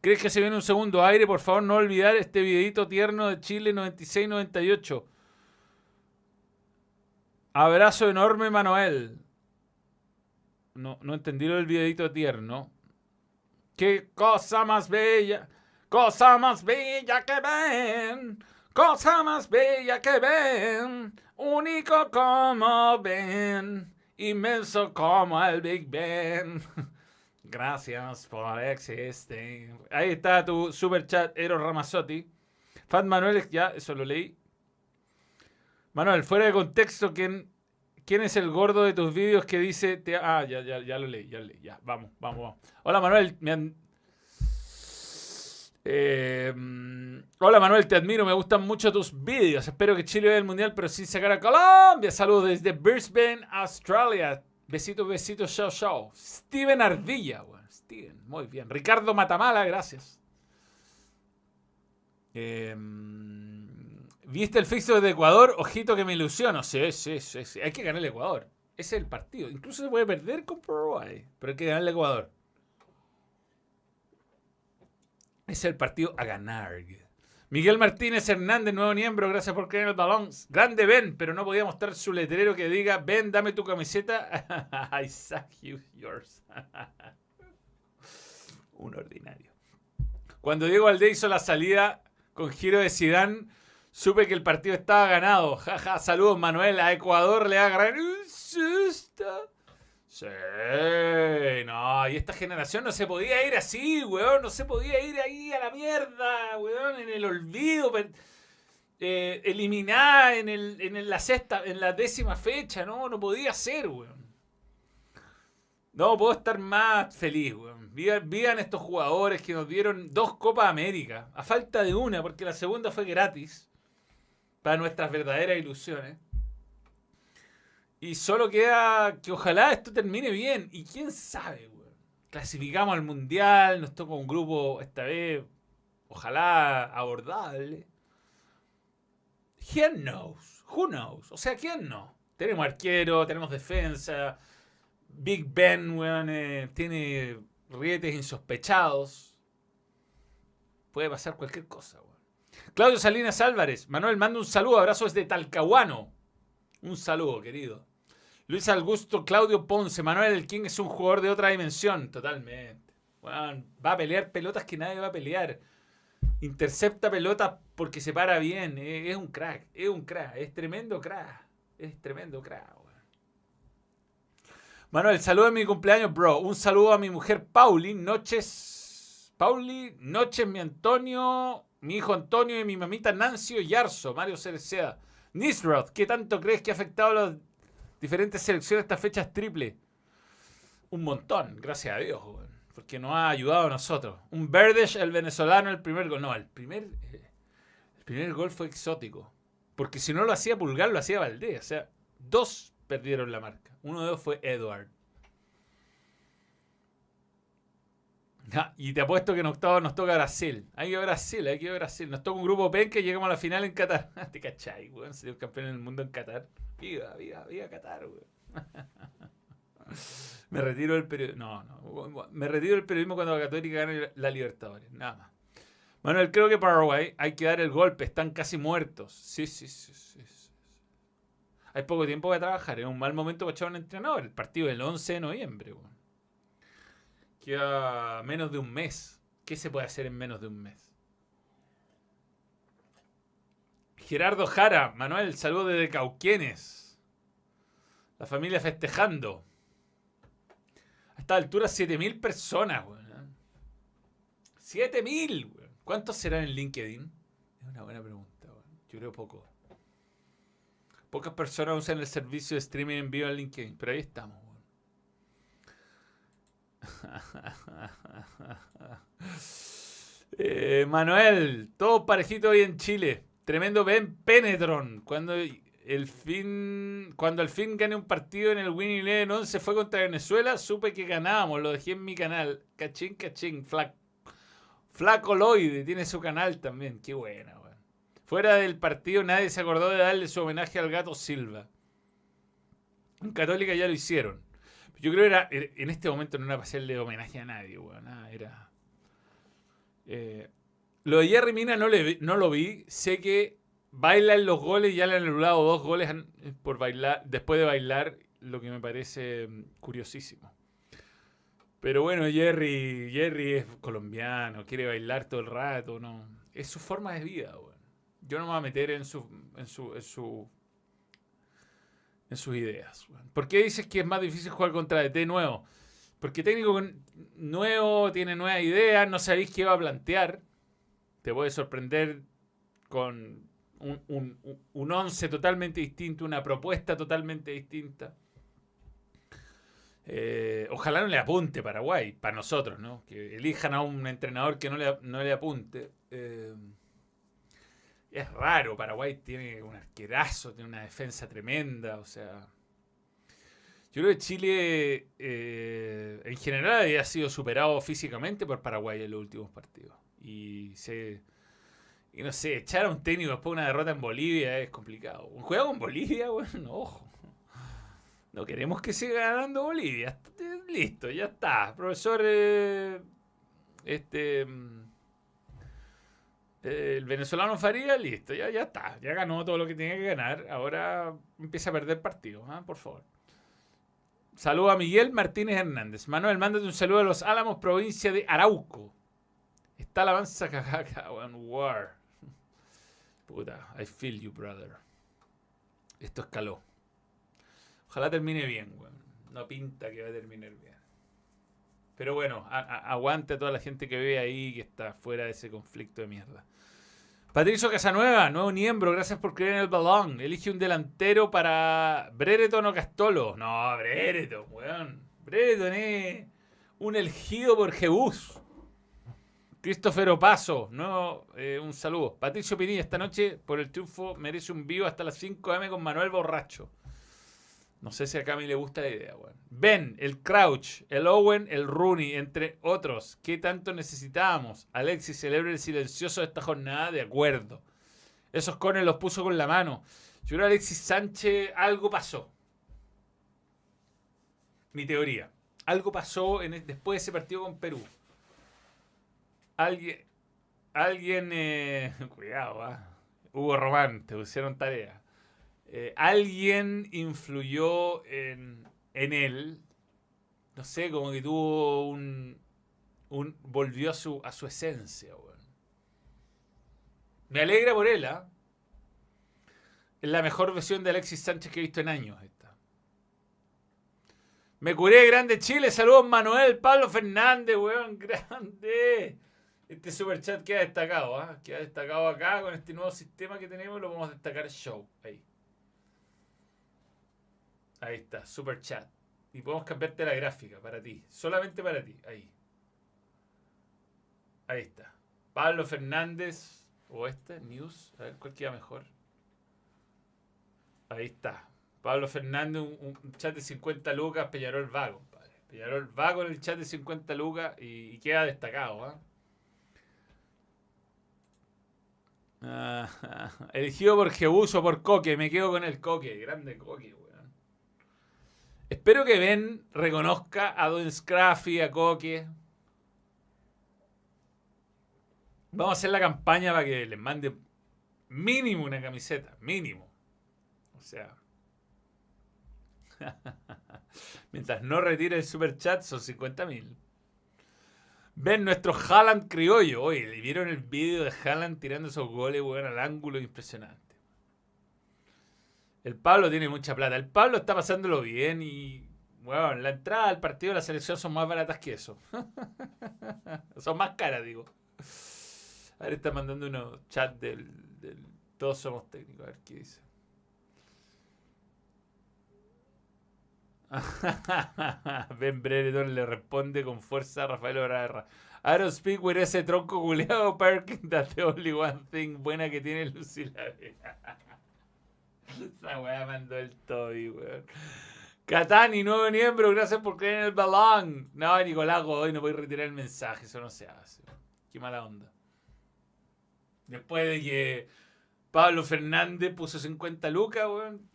¿Crees que se viene un segundo aire? Por favor, no olvidar este videito tierno de Chile 96-98. Abrazo enorme, Manuel. No, no entendí lo del videito tierno. ¡Qué cosa más bella! ¡Cosa más bella que ven! Cosa más bella que ven, único como ven, inmenso como el Big Ben. [laughs] Gracias por existir. Ahí está tu super chat, Eros Ramazzotti. Fat Manuel, ya, eso lo leí. Manuel, fuera de contexto, ¿quién, quién es el gordo de tus vídeos que dice... Te, ah, ya, ya, ya lo leí, ya lo leí. Ya, vamos, vamos, vamos. Hola Manuel, me han, eh, hola Manuel, te admiro, me gustan mucho tus vídeos. Espero que Chile vea el mundial, pero sin sacar a Colombia. Saludos desde Brisbane, Australia. Besitos, besitos, chao, chao. Steven Ardilla, Steven, muy bien. Ricardo Matamala, gracias. Em, ¿Viste el fixo de Ecuador? Ojito que me ilusiono. Sí, sí, sí, sí. Hay que ganar el Ecuador. Ese es el partido. Incluso se puede perder con Paraguay, pero hay que ganar el Ecuador. Es el partido a ganar. Miguel Martínez Hernández, nuevo miembro, gracias por creer el balón. Grande Ben, pero no podía mostrar su letrero que diga, Ben, dame tu camiseta. [laughs] I suck you yours. [laughs] Un ordinario. Cuando Diego Alde hizo la salida con giro de Sidán, supe que el partido estaba ganado. Jaja, saludos Manuel, a Ecuador le ha un susto. Sí, no, y esta generación no se podía ir así, weón, no se podía ir ahí a la mierda, weón, en el olvido, eh, eliminada en, el, en la sexta, en la décima fecha, no, no podía ser, weón. No puedo estar más feliz, weón. Vivan estos jugadores que nos dieron dos Copas América, a falta de una, porque la segunda fue gratis, para nuestras verdaderas ilusiones. Y solo queda que ojalá esto termine bien. Y quién sabe, weón. Clasificamos al mundial, nos toca un grupo esta vez, ojalá abordable. ¿Quién knows? Who knows? O sea, ¿quién no? Tenemos arquero, tenemos defensa. Big Ben, weón, eh, tiene rietes insospechados. Puede pasar cualquier cosa, weón. Claudio Salinas Álvarez. Manuel, manda un saludo, abrazo desde Talcahuano. Un saludo, querido. Luis Augusto, Claudio Ponce, Manuel El King es un jugador de otra dimensión. Totalmente. va a pelear pelotas que nadie va a pelear. Intercepta pelotas porque se para bien. Es, un crack. Es un crack. Es tremendo crack. Es tremendo crack. Manuel, saludo en mi cumpleaños, bro. Un saludo a mi mujer Pauli. Noches. Pauli, noches, mi Antonio, mi hijo Antonio y mi mamita Nancy Yarzo, Mario Cereceda. Nisroth, ¿qué tanto crees que ha afectado a los diferentes selecciones estas fechas triple. Un montón, gracias a Dios, porque nos ha ayudado a nosotros. Un Verdes, el venezolano, el primer gol. No, el primer, el primer gol fue exótico. Porque si no lo hacía Pulgar, lo hacía Valdés. O sea, dos perdieron la marca. Uno de ellos fue Edward. y te apuesto que en octavo nos toca Brasil. Hay que Brasil, hay que Brasil. Nos toca un grupo pen que llegamos a la final en Qatar. [laughs] te cachai, weón. Sería campeón del mundo en Qatar. Viva, viva, viva Qatar, weón. me retiro del periodismo. No, no. Me retiro del periodismo cuando la Católica gane la Libertadores. Nada más. Manuel, creo que Paraguay hay que dar el golpe. Están casi muertos. Sí, sí, sí, sí. Hay poco tiempo para trabajar. Es un mal momento para echar un entrenador. El partido del 11 de noviembre, weón. Queda menos de un mes. ¿Qué se puede hacer en menos de un mes? Gerardo Jara, Manuel, saludo desde Cauquienes. La familia festejando. A esta altura, 7.000 personas, weón. 7.000, weón. ¿Cuántos serán en LinkedIn? Es una buena pregunta, weón. Yo creo poco. Pocas personas usan el servicio de streaming en vivo en LinkedIn, pero ahí estamos. [laughs] Eh, Manuel, todo parejito hoy en Chile. Tremendo Ben Penetron. Cuando el fin, cuando al fin gané un partido en el Winning Eleven 11 fue contra Venezuela, supe que ganábamos. Lo dejé en mi canal. Cachín, cachín. Flaco, Flacoloide tiene su canal también. Qué buena, Fuera del partido nadie se acordó de darle su homenaje al gato Silva. En Católica ya lo hicieron. Yo creo que era, en este momento no era para hacerle homenaje a nadie, weón. era. Eh, lo de Jerry Mina no, lo vi. Sé que baila en los goles y ya le han anulado dos goles por bailar, después de bailar, lo que me parece mm, curiosísimo. Pero bueno, Jerry, Jerry es colombiano, quiere bailar todo el rato, ¿no? Es su forma de vida. Yo no me voy a meter en su, en su, en su, en sus ideas. ¿Por qué dices que es más difícil jugar contra DT nuevo? Porque técnico nuevo tiene nuevas ideas, no sabéis qué va a plantear. Te puede sorprender con un, un, un once totalmente distinto, una propuesta totalmente distinta. Eh, ojalá no le apunte Paraguay, para nosotros, ¿no? Que elijan a un entrenador que no le, no le apunte. Eh, es raro, Paraguay tiene un arquerazo, tiene una defensa tremenda, o sea... Yo creo que Chile eh, en general había sido superado físicamente por Paraguay en los últimos partidos. Y se... Y no sé, echar a un técnico después de una derrota en Bolivia es complicado. Un juego en Bolivia, [laughs] bueno, ojo. No queremos que siga ganando Bolivia. Listo, ya está. Profesor, eh, este... Mm, el venezolano Faría, listo, ya, ya está. Ya ganó todo lo que tenía que ganar. Ahora empieza a perder partidos, ¿ah? por favor. Saludo a Miguel Martínez Hernández. Manuel, mándate un saludo a los Álamos, provincia de Arauco. Está la avanza cajaca, [laughs] War. Puta, I feel you, brother. Esto escaló. Ojalá termine bien, weón. No pinta que va a terminar bien. Pero bueno, aguante a toda la gente que vive ahí que está fuera de ese conflicto de mierda. Patricio Casanueva, nuevo miembro, gracias por creer en el balón. Elige un delantero para Brereton o Castolo. No, Brereton, weón. Brereton es un elegido por Jebus. Christopher Opaso, no, eh, un saludo. Patricio Pinilla, esta noche por el triunfo merece un vivo hasta las 5 am con Manuel Borracho. No sé si a Cami le gusta la idea, weón. Ben, el Crouch, el Owen, el Rooney, entre otros. ¿Qué tanto necesitábamos? Alexis celebra el silencioso de esta jornada, de acuerdo. Esos cones los puso con la mano. Yo creo Alexis Sánchez, algo pasó. Mi teoría. Algo pasó después de ese partido con Perú. Alguien. Alguien. Eh, [laughs] cuidado, ¿ah? Hugo Román, te pusieron tarea eh, alguien influyó en, él. No sé, como que tuvo un. un volvió a su, a su esencia, Me alegra por él, ¿ah? Es la mejor versión de Alexis Sánchez que he visto en años. Esta. Me curé, grande Chile. Saludos, Manuel, Pablo Fernández, weón, [laughs] grande. Este super chat queda destacado, ¿ah? Queda destacado acá con este nuevo sistema que tenemos. Lo vamos a destacar show. Ahí. Ahí está, super chat. Y podemos cambiarte la gráfica para ti. Solamente para ti. Ahí. Ahí está. Pablo Fernández. O este, News. A ver cuál queda mejor. Ahí está. Pablo Fernández, un, chat de 50 lucas, Peñarol Vago, compadre. Peñarol Vago en el chat de 50 lucas y, queda destacado, ¿ah? [laughs] elegido por o por Coque. Me quedo con el Coque. Grande Coque, Espero que Ben reconozca a Don Scraffy, a Coque. Vamos a hacer la campaña para que les mande mínimo una camiseta, mínimo. O sea. [laughs] Mientras no retire el super chat son 50 mil. Ven nuestro Haaland criollo. Oye, ¿le vieron el vídeo de Haaland tirando esos goles, weón, al ángulo impresionante? El Pablo tiene mucha plata. El Pablo está pasándolo bien y. Bueno, la entrada al partido de la selección son más baratas que eso. [laughs] son más caras, digo. A ver, está mandando unos chat del, Todos somos técnicos. A ver qué dice. [laughs] ben Brereton le responde con fuerza a Rafael Obraerra. I don't speak with ese tronco culeado [laughs] Perkin. That's the only one thing buena que tiene Lucila. [laughs] Esa weá mandó el Toby, weón. Catani, nuevo miembro, gracias por creer en el balón. No, Nicolás Godoy, no voy a retirar el mensaje, eso no se hace. Qué mala onda. Después de que Pablo Fernández puso 50 lucas, weón.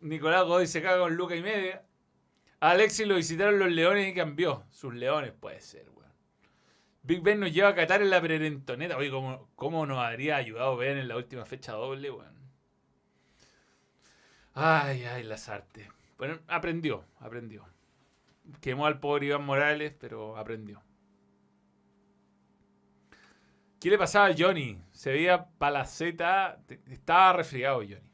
Nicolás Godoy se caga con lucas y media. A Alexis lo visitaron los leones y cambió. Sus leones, puede ser, weón. Big Ben nos lleva a Qatar en la prerentoneta. Oye, ¿cómo, ¿cómo nos habría ayudado Ben en la última fecha doble, weón? Ay, ay, las artes. Bueno, aprendió, aprendió. Quemó al pobre Iván Morales, pero aprendió. ¿Qué le pasaba a Johnny? Se veía palaceta. Estaba resfriado Johnny.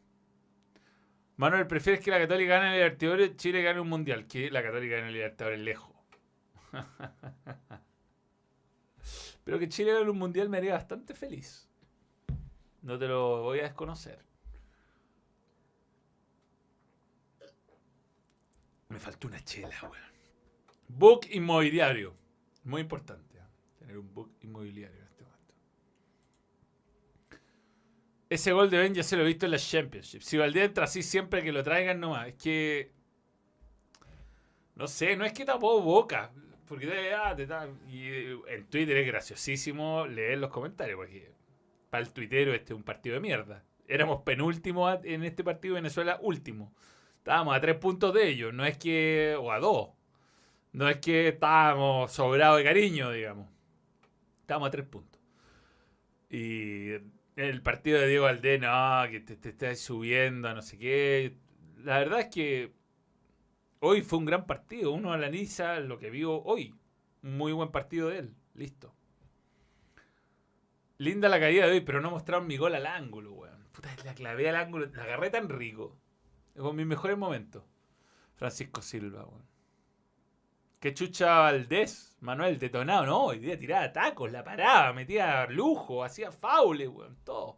Manuel, ¿prefieres que la Católica gane el Libertadores Chile gane un Mundial? Que la Católica gane el Libertadores lejos. [laughs] Pero que Chile gane un Mundial me haría bastante feliz. No te lo voy a desconocer. Me faltó una chela, weón. Book inmobiliario. Muy importante. ¿eh? Tener un book inmobiliario en este momento. Ese gol de Ben ya se lo he visto en la Championship. Si Valdés entra así siempre que lo traigan nomás. Es que. No sé, no es que tapó boca. Porque ah, y eh, en Twitter es graciosísimo leer los comentarios. Porque para el tuitero este es un partido de mierda. Éramos penúltimo en este partido Venezuela, último. Estábamos a tres puntos de ellos. No es que. o a dos. No es que estábamos sobrados de cariño, digamos. Estábamos a tres puntos. Y el partido de Diego Aldén, no, que te, te estás subiendo, no sé qué. La verdad es que hoy fue un gran partido. Uno analiza lo que vio hoy. Muy buen partido de él. Listo. Linda la caída de hoy, pero no mostraron mi gol al ángulo, weón. Puta, la clavé al ángulo. La agarré tan rico. Con mis mejores momentos. Francisco Silva, weón. Que chucha Valdés, Manuel detonado, no, hoy día tiraba tacos, la paraba, metía lujo, hacía faule, weón, todo.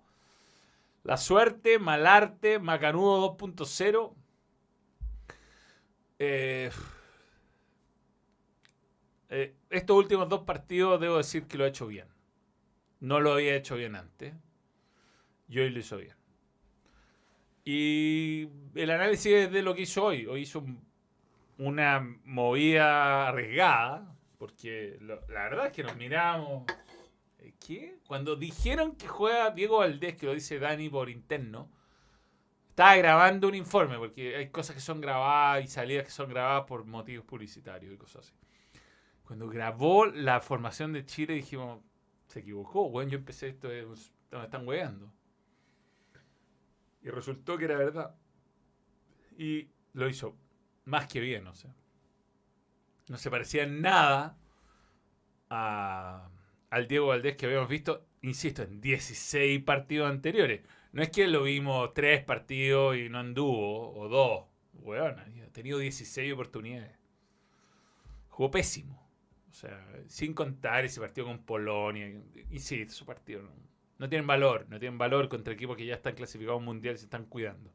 La suerte, Malarte, Macanudo 2.0. Eh, eh, estos últimos dos partidos debo decir que lo ha hecho bien. No lo había hecho bien antes. Y hoy lo hizo bien. Y el análisis de lo que hizo hoy. Hoy hizo un una movida arriesgada, porque la verdad es que nos miramos. Eh, ¿Qué? Cuando dijeron que juega Diego Valdés, que lo dice Dani por interno, estaba grabando un informe, porque hay cosas que son grabadas y salidas que son grabadas por motivos publicitarios y cosas así. Cuando grabó la formación de Chile dijimos, se equivocó, bueno, yo empecé esto, me están weando. Y resultó que era verdad. Y lo hizo más que bien, o sea. No se parecía en nada al Diego Valdés que habíamos visto, insisto, en 16 partidos anteriores. No es que lo vimos tres partidos y no anduvo, o dos. Bueno, ha tenido 16 oportunidades. Jugó pésimo. O sea, sin contar ese partido con Polonia. Sí, su partido no, no tienen valor. No tienen valor contra equipos que ya están clasificados mundial y se están cuidando.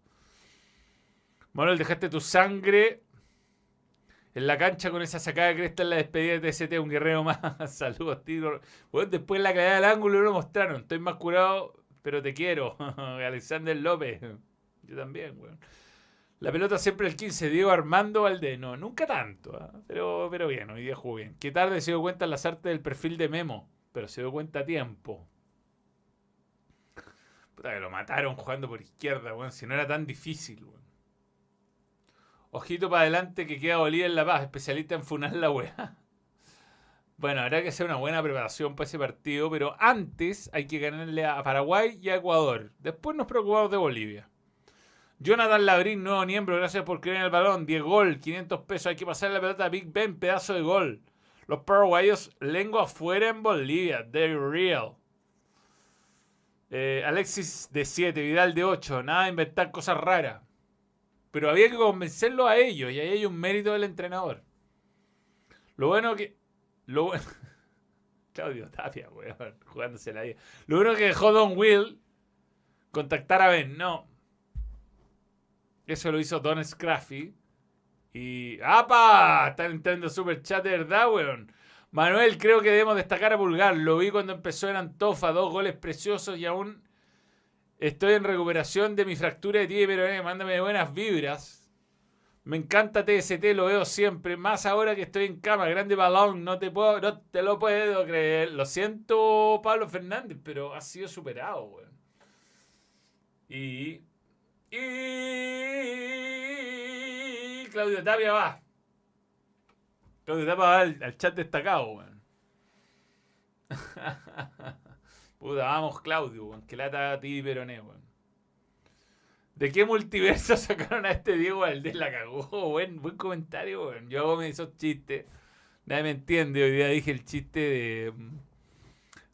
Manuel, dejaste tu sangre en la cancha con esa sacada de cresta en la despedida de TST, un guerrero más. [laughs] Saludos, tío. Bueno, después la caída del ángulo lo mostraron. Estoy más curado, pero te quiero. [laughs] Alexander López. Yo también, weón. La pelota siempre el 15, Diego Armando Valdés. No, nunca tanto, ¿ah? pero, pero bien, hoy día jugó bien. Qué tarde se dio cuenta en las artes del perfil de Memo, pero se dio cuenta a tiempo. Puta que lo mataron jugando por izquierda, weón. Si no era tan difícil, weón. Ojito para adelante que queda Bolivia en La Paz, especialista en funar la weá. [laughs] Bueno, habrá que hacer una buena preparación para ese partido, pero antes hay que ganarle a Paraguay y a Ecuador. Después nos preocupamos de Bolivia. Jonathan Labrín, nuevo miembro, gracias por creer en el balón. 10 gol, 500 pesos. Hay que pasar la pelota a Big Ben, pedazo de gol. Los paraguayos, lengua afuera en Bolivia. They're real. Eh, Alexis de 7, Vidal de 8. Nada de inventar cosas raras. Pero había que convencerlo a ellos y ahí hay un mérito del entrenador. Lo bueno que. Lo bueno. [laughs] Claudio Tapia, weón, jugándose la vida. Lo bueno que dejó Don Will contactar a Ben, no. Eso lo hizo Don Scraffy. Y. ¡Apa! Están entrando super chat de verdad, weón. Manuel, creo que debemos destacar a Pulgar. Lo vi cuando empezó en Antofa, dos goles preciosos y aún Estoy en recuperación de mi fractura de tibia, pero eh, mándame buenas vibras. Me encanta TST, lo veo siempre. Más ahora que estoy en cama. Grande balón, no te puedo, no te lo puedo creer. Lo siento, Pablo Fernández, pero ha sido superado, weón. Y. Y. Claudio Tapia va. Claudio Tapia va al, chat destacado, weón. [laughs] Puta, vamos, Claudio, weón. Que lata a ti Peroné, weón. ¿De qué multiverso [laughs] sacaron a este Diego Valdés? La cagó. Buen, buen comentario, weón. Yo hago esos chistes. Nadie me entiende. Hoy día dije el chiste de.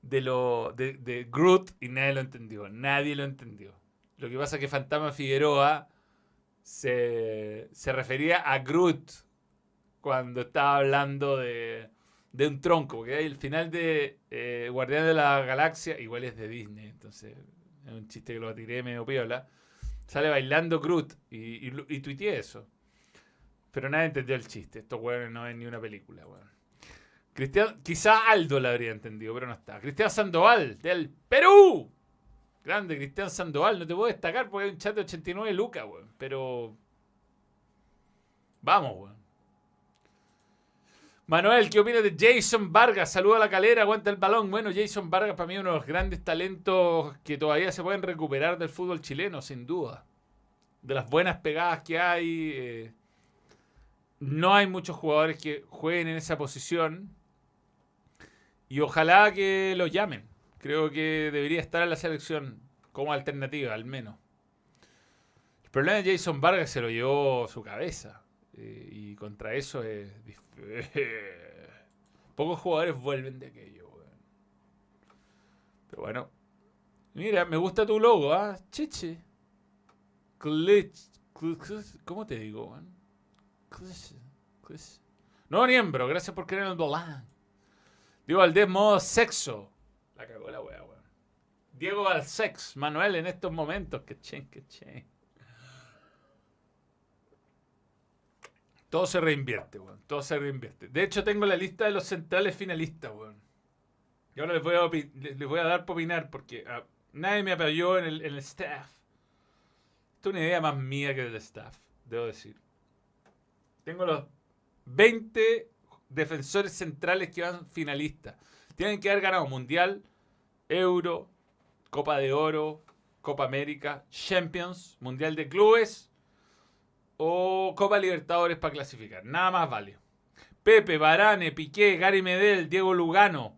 de, lo, de, de Groot y nadie lo entendió. Nadie lo entendió. Lo que pasa es que Fantasma Figueroa se, se refería a Groot cuando estaba hablando de, de un tronco. Porque el final de eh, Guardián de la Galaxia, igual es de Disney, entonces es un chiste que lo tiré medio piola. Sale bailando Groot y, y, tuiteé eso. Pero nadie entendió el chiste. Estos weones no ven ni una película, weón. Cristian, quizá Aldo lo habría entendido, pero no está. Cristian Sandoval, del Perú. Grande, Cristian Sandoval. No te puedo destacar porque hay un chat de 89 lucas, weón. Pero. Vamos, weón. Manuel, ¿qué opinas de Jason Vargas? Saluda a la calera, aguanta el balón. Bueno, Jason Vargas para mí es uno de los grandes talentos que todavía se pueden recuperar del fútbol chileno, sin duda. De las buenas pegadas que hay. Eh, no hay muchos jugadores que jueguen en esa posición. Y ojalá que lo llamen. Creo que debería estar en la selección como alternativa, al menos. El problema de Jason Vargas se lo llevó su cabeza. Eh, y contra eso es [laughs] Pocos jugadores vuelven de aquello, Pero bueno. Mira, me gusta tu logo, ¿ah? Chiche. ¿Cómo te digo, weón? No, miembro, gracias por en el volán. Diego Valdés, modo sexo. La cagó la wea, weón. Diego sex Manuel, en estos momentos. Que chen, que chen. Todo se reinvierte, weón. Todo se reinvierte. De hecho, tengo la lista de los centrales finalistas, weón. Y ahora les voy a, dar para opinar porque ah, nadie me apoyó en el, el staff. Esto es una idea más mía que del staff, debo decir. Tengo los 20 defensores centrales que van finalistas. Tienen que haber ganado Mundial, Euro, Copa de Oro, Copa América, Champions, Mundial de Clubes o Copa Libertadores para clasificar. Nada más vale. Pepe, Barane, Piqué, Gary Medel, Diego Lugano,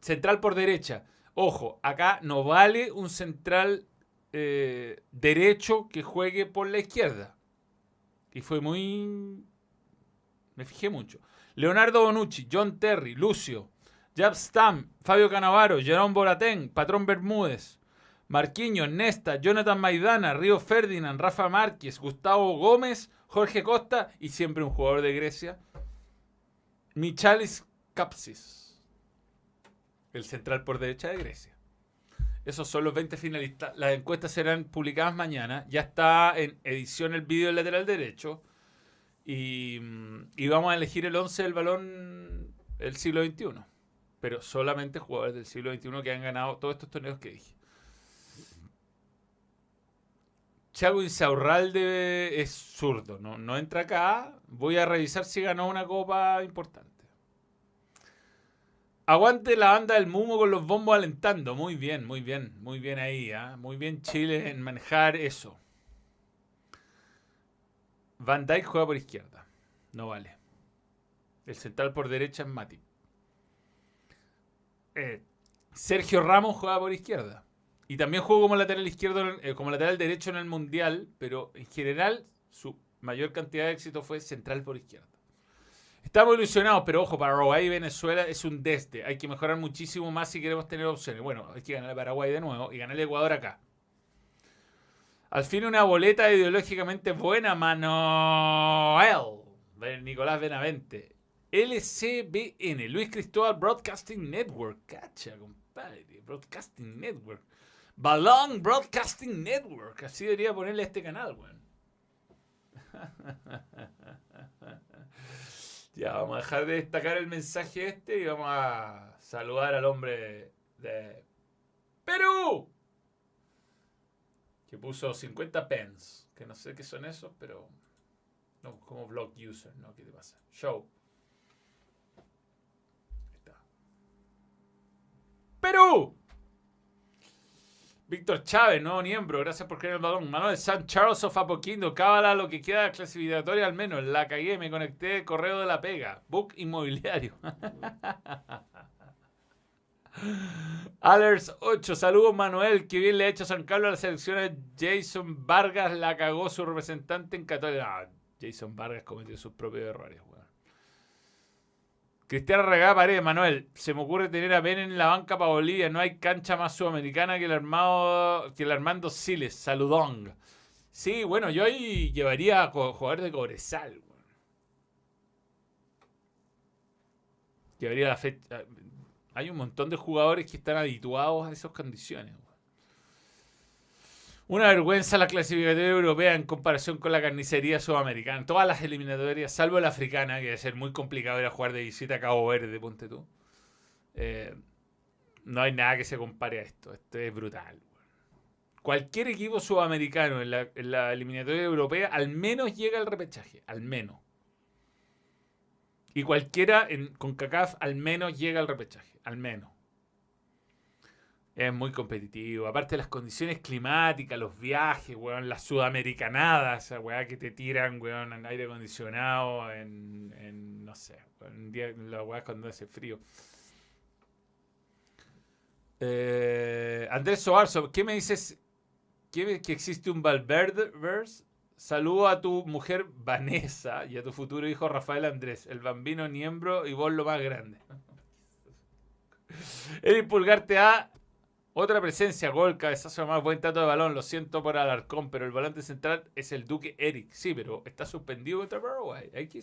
central por derecha. Ojo, acá no vale un central eh, derecho que juegue por la izquierda. Y fue muy... Me fijé mucho. Leonardo Bonucci, John Terry, Lucio, Jab Stam, Fabio Canavaro, Jerón Boratén, Patrón Bermúdez, Marquinhos, Nesta, Jonathan Maidana, Río Ferdinand, Rafa Márquez, Gustavo Gómez, Jorge Costa y siempre un jugador de Grecia, Michalis Kapsis, el central por derecha de Grecia. Esos son los 20 finalistas. Las encuestas serán publicadas mañana. Ya está en edición el vídeo del lateral derecho. Y, y, vamos a elegir el 11 del balón del siglo XXI. Pero solamente jugadores del siglo XXI que han ganado todos estos torneos que dije. Chago Insaurralde es zurdo, ¿no? no entra acá. Voy a revisar si ganó una copa importante. Aguante la banda del Mumo con los bombos alentando. Muy bien, muy bien, muy bien ahí. ¿eh? Muy bien Chile en manejar eso. Van Dyke juega por izquierda. No vale. El central por derecha es Mati. Eh, Sergio Ramos juega por izquierda. Y también juega como lateral izquierdo, eh, como lateral derecho en el Mundial, pero en general su mayor cantidad de éxito fue central por izquierda. Estamos ilusionados, pero ojo, Paraguay y Venezuela es un desde. Hay que mejorar muchísimo más si queremos tener opciones. Bueno, hay que ganar a Paraguay de nuevo y ganar a Ecuador acá. Al fin una boleta ideológicamente buena, Manuel. Nicolás Benavente. LCBN, Luis Cristóbal Broadcasting Network. Cacha, compadre. Broadcasting Network. Balón Broadcasting Network. Así debería ponerle este canal, weón. [laughs] ya, vamos a dejar de destacar el mensaje este y vamos a saludar al hombre de Perú que puso 50 pens, que no sé qué son esos, pero no, como blog user, ¿no? ¿Qué te pasa? Show. está. Perú. Víctor Chávez, nuevo miembro, gracias por creer el balón. Manuel San Charles of Apoquindo, cábala lo que queda clasificatoria al menos. La cagué, me conecté, correo de la pega. Book inmobiliario. [laughs] Alers 8, saludos Manuel, que bien le ha hecho San Carlos a la selección Jason Vargas, la cagó su representante en Católica. Jason Vargas cometió sus propios errores, Cristiano Regada Paredes, Manuel, se me ocurre tener a Ben en la banca para Bolivia. No hay cancha más sudamericana que el armado, que el Armando Siles. Saludón. Sí, bueno, yo ahí llevaría a jugadores de Cobresal. Llevaría la fecha. Hay un montón de jugadores que están habituados a esas condiciones. Una vergüenza la clasificatoria europea en comparación con la carnicería sudamericana. Todas las eliminatorias, salvo la africana, que debe ser muy complicado ir a jugar de visita a Cabo Verde, ponte tú. Eh, no hay nada que se compare a esto. Esto es brutal. Cualquier equipo sudamericano en la, eliminatoria europea al menos llega al repechaje. Al menos. Y cualquiera en, con CACAF al menos llega al repechaje. Al menos. Es muy competitivo. Aparte las condiciones climáticas, los viajes, weón, las sudamericanadas, esa weá que te tiran, weón, en aire acondicionado, en, en no sé, en día, la weá cuando hace frío. Eh, Andrés Soarzo, ¿qué me dices? ¿Qué, que existe un Valverde-verse? Saludo a tu mujer Vanessa y a tu futuro hijo Rafael Andrés, el bambino Niembro y vos lo más grande. [laughs] Eric Pulgar te ha otra presencia, gol, cabezazo más buen tato de balón. Lo siento por Alarcón, pero el volante central es el Duque Eric. Sí, pero está suspendido contra Paraguay. Hay que,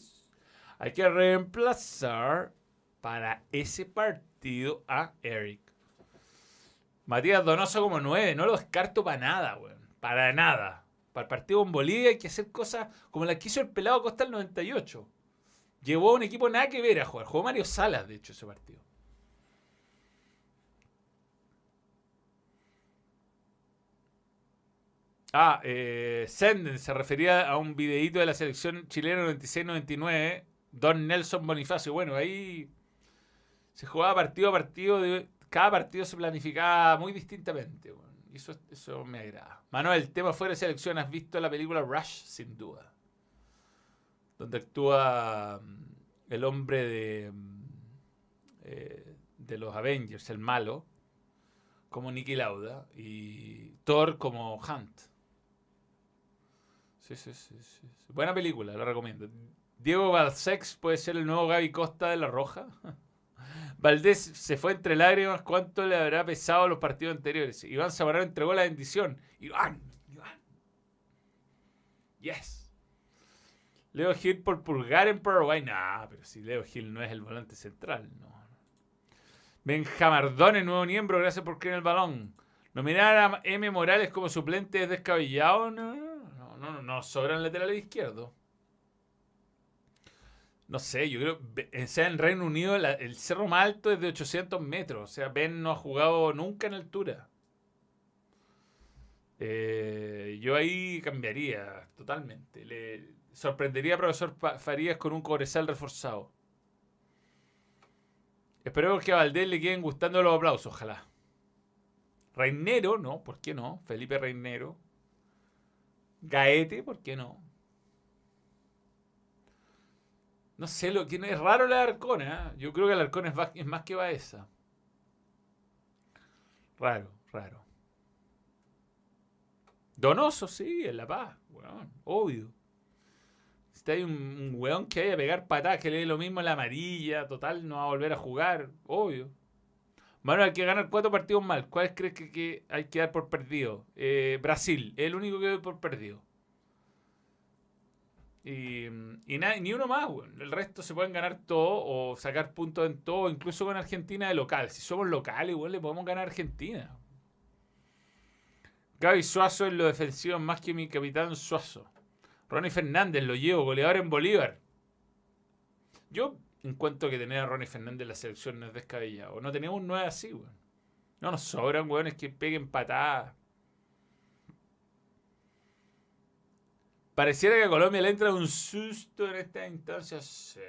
hay que reemplazar para ese partido a Eric. Matías Donoso como nueve. No lo descarto para nada, weón. Para nada. Para el partido con Bolivia hay que hacer cosas como las que hizo el pelado Costa el 98. Llevó un equipo nada que ver a jugar. Jugó Mario Salas, de hecho, ese partido. Ah, eh, Senden se refería a un videíto de la selección chilena 96-99, Don Nelson Bonifacio. Bueno, ahí se jugaba partido a partido, cada partido se planificaba muy distintamente. y eso, eso me agrada. Manuel, el tema fuera de selección, ¿has visto la película Rush? Sin duda. Donde actúa mm, el hombre de, mm, eh, de los Avengers, el malo, como Nicky Lauda, y Thor como Hunt. Sí, sí, sí, sí. Buena película, la recomiendo. Diego Balsex puede ser el nuevo Gaby Costa de La Roja. [laughs] Valdés se fue entre lágrimas. ¿Cuánto le habrá pesado los partidos anteriores? Iván Zamorano entregó la bendición. Iván, Iván. Yes. Leo Gil por pulgar en Paraguay. Nah, pero si Leo Gil no es el volante central. No. Benjamardón, nuevo miembro. Gracias por creer el balón. Nominar a M. Morales como suplente es descabellado. No no, no, no sobran laterales izquierdos. No sé, yo creo, o sea, en Reino Unido el cerro más alto es de 800 metros. O sea, Ben no ha jugado nunca en altura. Eh, yo ahí cambiaría totalmente. Le sorprendería a profesor Farías con un cobresal reforzado. Espero que a Valdés le queden gustando los aplausos, ojalá. Reinero, no, ¿por qué no? Felipe Reinero. Gaete, ¿por qué no? No sé, lo que es raro la Arcona. ¿eh? Yo creo que el Arcona es, más que Baeza. Raro, raro. Donoso, sí, en La Paz, weón, obvio. Si hay un, un, weón que vaya a pegar patadas, que le dé lo mismo en la amarilla, total, no va a volver a jugar, obvio. Bueno, hay que ganar cuatro partidos mal. ¿Cuáles crees que, hay que dar por perdido? Eh, Brasil, el único que doy por perdido. Y, ni uno más, El resto se pueden ganar todo o sacar puntos en todo, incluso con Argentina de local. Si somos locales, igual le podemos ganar a Argentina. Gaby Suazo en lo defensivo más que mi capitán Suazo. Ronnie Fernández lo llevo, goleador en Bolívar. Yo encuentro que tener a Ronnie Fernández en la selección no es descabellado. No tenemos nueve así, weón. No nos sobran weones que peguen patadas. Pareciera que a Colombia le entra un susto en esta instancia. Sí,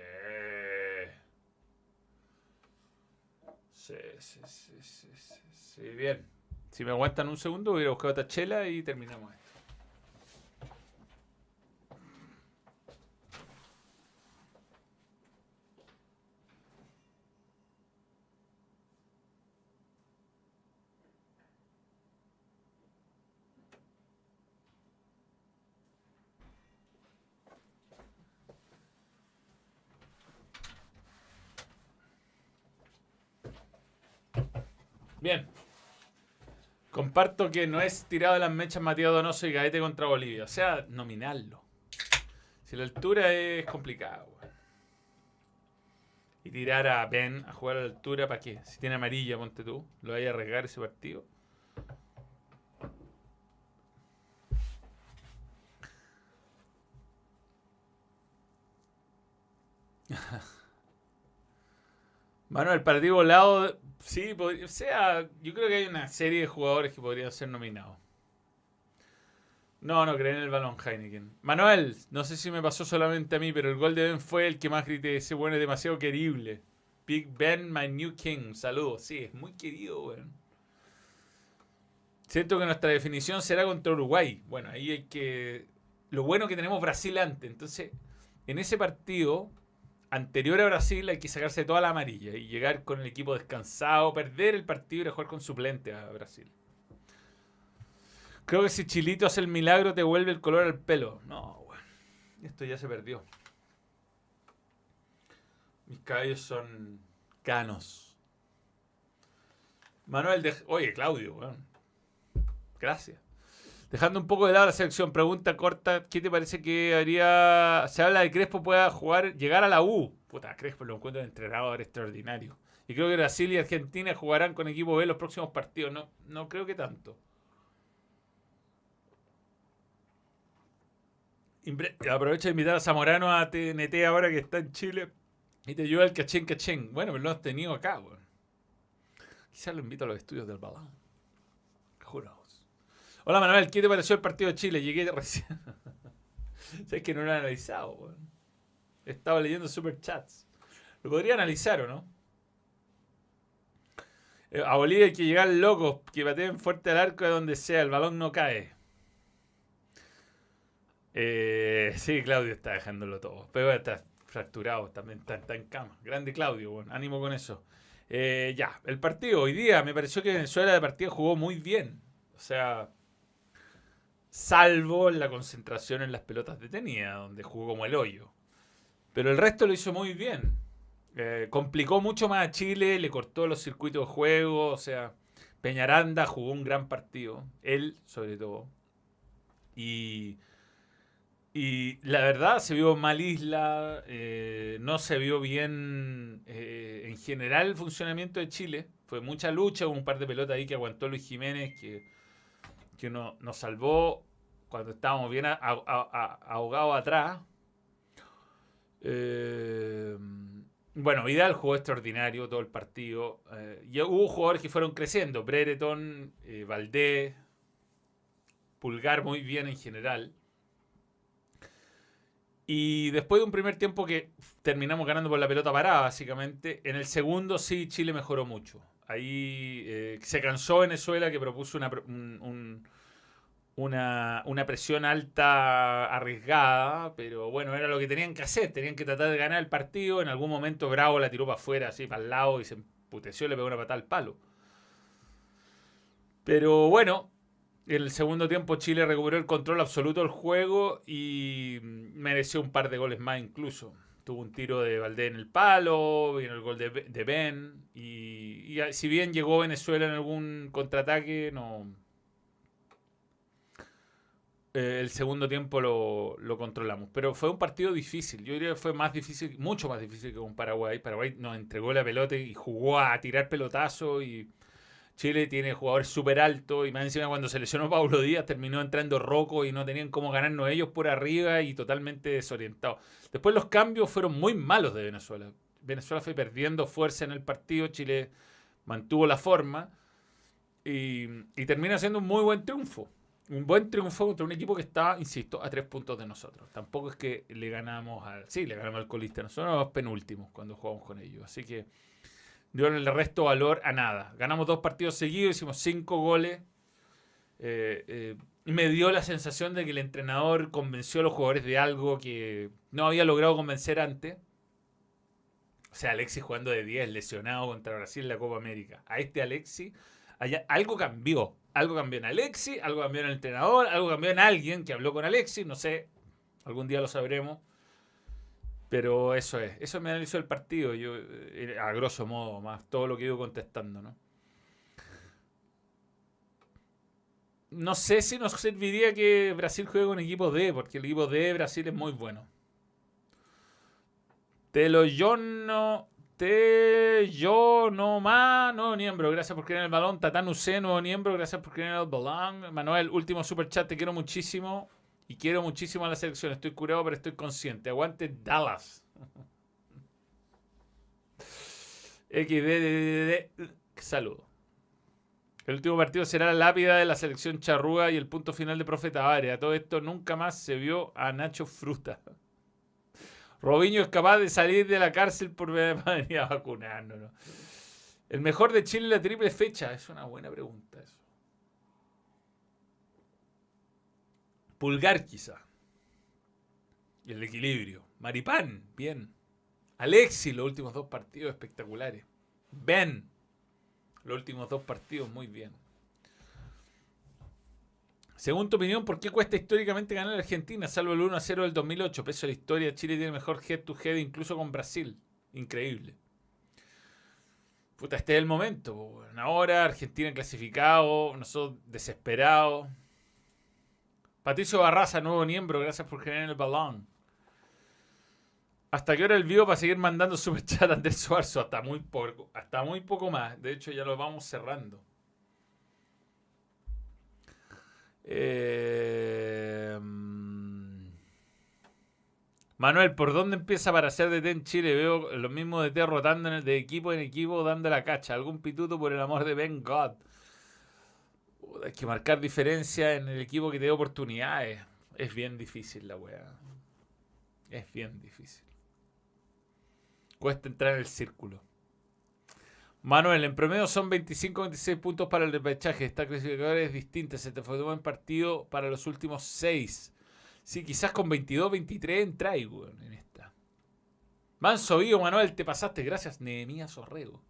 sí, sí, sí, sí, sí. Bien. Si me aguantan un segundo, voy a buscar otra chela y terminamos esto. Comparto que no es tirado de las mechas Matías Donoso y Gaete contra Bolivia. O sea, nominarlo. Si la altura es complicado, weón. Y tirar a Ben a jugar a la altura, ¿para qué? Si tiene amarilla, ponte tú. ¿Lo vaya a arriesgar ese partido? [laughs] Bueno, el partido volado, sí, o sea, yo creo que hay una serie de jugadores que podrían ser nominados. No, no creen en el balón Heineken. Manuel, no sé si me pasó solamente a mí, pero el gol de Ben fue el que más grité. Ese bueno es demasiado querible. Big Ben, my new king. Saludos. Sí, es muy querido, weón. Siento que nuestra definición será contra Uruguay. Bueno, ahí hay que... Lo bueno que tenemos Brasil antes. Entonces, en ese partido, anterior a Brasil, hay que sacarse toda la amarilla y llegar con el equipo descansado, perder el partido y jugar con suplente a Brasil. Creo que si Chilito hace el milagro te vuelve el color al pelo. No, weón. Esto ya se perdió. Mis cabellos son canos. Manuel de... Oye, Claudio, weón. Gracias. Dejando un poco de lado la selección, pregunta corta, ¿qué te parece que haría... Se habla de Crespo pueda jugar, llegar a la U. Puta, Crespo lo encuentro un entrenador extraordinario. Y creo que Brasil y Argentina jugarán con equipo B los próximos partidos. No, no creo que tanto. Aprovecho de invitar a Zamorano a TNT ahora que está en Chile y te lleva el cachén cachén. Bueno, pero lo has tenido acá, weón. Quizás lo invito a los estudios del balón. Hola Manuel, ¿qué te pareció el partido de Chile? Llegué recién. [laughs] Sabes que no lo he analizado. Estaba leyendo super chats. Lo podría analizar o no. Eh, A Bolivia hay que llegar locos, que pateen fuerte al arco de donde sea, el balón no cae. Eh, sí, Claudio está dejándolo todo. Pero está fracturado, también está, está en cama. Grande Claudio, bueno, ánimo con eso. Eh, ya, el partido hoy día me pareció que Venezuela de partida jugó muy bien. O sea, salvo la concentración en las pelotas detenidas, donde jugó como el hoyo. Pero el resto lo hizo muy bien. Eh, complicó mucho más a Chile, le cortó los circuitos de juego. O sea, Peñaranda jugó un gran partido. Él, sobre todo. Y. Y la verdad se vio mal Isla, eh, no se vio bien eh, en general el funcionamiento de Chile. Fue mucha lucha, hubo un par de pelotas ahí que aguantó Luis Jiménez, que, que no- nos salvó cuando estábamos bien ahogados atrás. Eh, bueno, Vidal jugó extraordinario todo el partido. eh, y hubo jugadores que fueron creciendo, Brereton, eh, Valdés, Pulgar muy bien en general. Y después de un primer tiempo que terminamos ganando por la pelota parada, básicamente, en el segundo sí Chile mejoró mucho. Ahí eh, se cansó Venezuela que propuso una, un- un- una, presión alta arriesgada, pero bueno, era lo que tenían que hacer, tenían que tratar de ganar el partido. En algún momento Bravo la tiró para afuera, así para el lado, y se emputeció y le pegó una patada al palo. Pero bueno, en el segundo tiempo Chile recuperó el control absoluto del juego y mereció un par de goles más incluso. Tuvo un tiro de Valdés en el palo, vino el gol de, de Ben y, y si bien llegó Venezuela en algún contraataque, no... eh, el segundo tiempo lo, lo controlamos. Pero fue un partido difícil. Yo diría que fue más difícil, mucho más difícil que con Paraguay. Paraguay nos entregó la pelota y jugó a tirar pelotazo y Chile tiene jugadores súper altos y más encima cuando se lesionó Pablo Díaz terminó entrando Rocco y no tenían cómo ganarnos ellos por arriba y totalmente desorientados. Después los cambios fueron muy malos de Venezuela. Venezuela fue perdiendo fuerza en el partido, Chile mantuvo la forma y, termina siendo un muy buen triunfo. Un buen triunfo contra un equipo que está, insisto, a tres puntos de nosotros. Tampoco es que le ganamos al... Sí, le ganamos al colista. Nosotros somos penúltimos cuando jugamos con ellos. Así que no le resto valor a nada. Ganamos dos partidos seguidos, hicimos cinco goles. Eh, eh, me dio la sensación de que el entrenador convenció a los jugadores de algo que no había logrado convencer antes. O sea, Alexis jugando de 10, lesionado contra Brasil en la Copa América. A este Alexis, algo cambió. Algo cambió en Alexis, algo cambió en el entrenador, algo cambió en alguien que habló con Alexis, no sé. Algún día lo sabremos. Pero eso es, eso me analizó el partido, yo, eh, a grosso modo, más todo lo que ido contestando, ¿no? no sé si nos serviría que Brasil juegue con equipo D, porque el equipo D de Brasil es muy bueno. Te lo yo no. Te yo no más. Nuevo miembro, gracias por creer el balón. Tatán Use, nuevo miembro, gracias por creer el balón. Manuel, último super chat, te quiero muchísimo. Y quiero muchísimo a la selección. Estoy curado, pero estoy consciente. Aguante Dallas. [laughs] XD. Saludo. El último partido será la lápida de la selección charrúa y el punto final de Profe Tavares. A todo esto nunca más se vio a Nacho Fruta. [laughs] Robinho es capaz de salir de la cárcel por venir a vacunarnos. El mejor de Chile en la triple fecha. Es una buena pregunta eso. Pulgar quizá. Y el equilibrio. Maripán, bien. Alexi, los últimos dos partidos espectaculares. Ben, los últimos dos partidos muy bien. Según tu opinión, ¿por qué cuesta históricamente ganar a Argentina, salvo el 1 a 0 del 2008? Peso de la historia, Chile tiene mejor head to head incluso con Brasil. Increíble. Puta, este es el momento. Ahora Argentina clasificado, nosotros desesperados. Patricio Barraza, nuevo miembro, gracias por generar el balón. ¿Hasta qué hora el vivo para seguir mandando [laughs] superchat a Andrés Suarzo? Hasta muy poco, hasta muy poco más. De hecho, ya lo vamos cerrando. Eh, Manuel, ¿por dónde empieza para ser DT en Chile? Veo lo mismo DT rotando de equipo en equipo, dando la cacha. ¿Algún pituto por el amor de Ben God? Hay que marcar diferencia en el equipo que te dé oportunidades. Es bien difícil la weá. Es bien difícil. Cuesta entrar en el círculo. Manuel, en promedio son 25-26 puntos para el repechaje. Esta clasificadora es distinta. Se te fue un buen partido para los últimos 6. Sí, quizás con 22-23 entráis, weón, en esta. Manso Manuel, te pasaste. Gracias, Nehemías Orrego.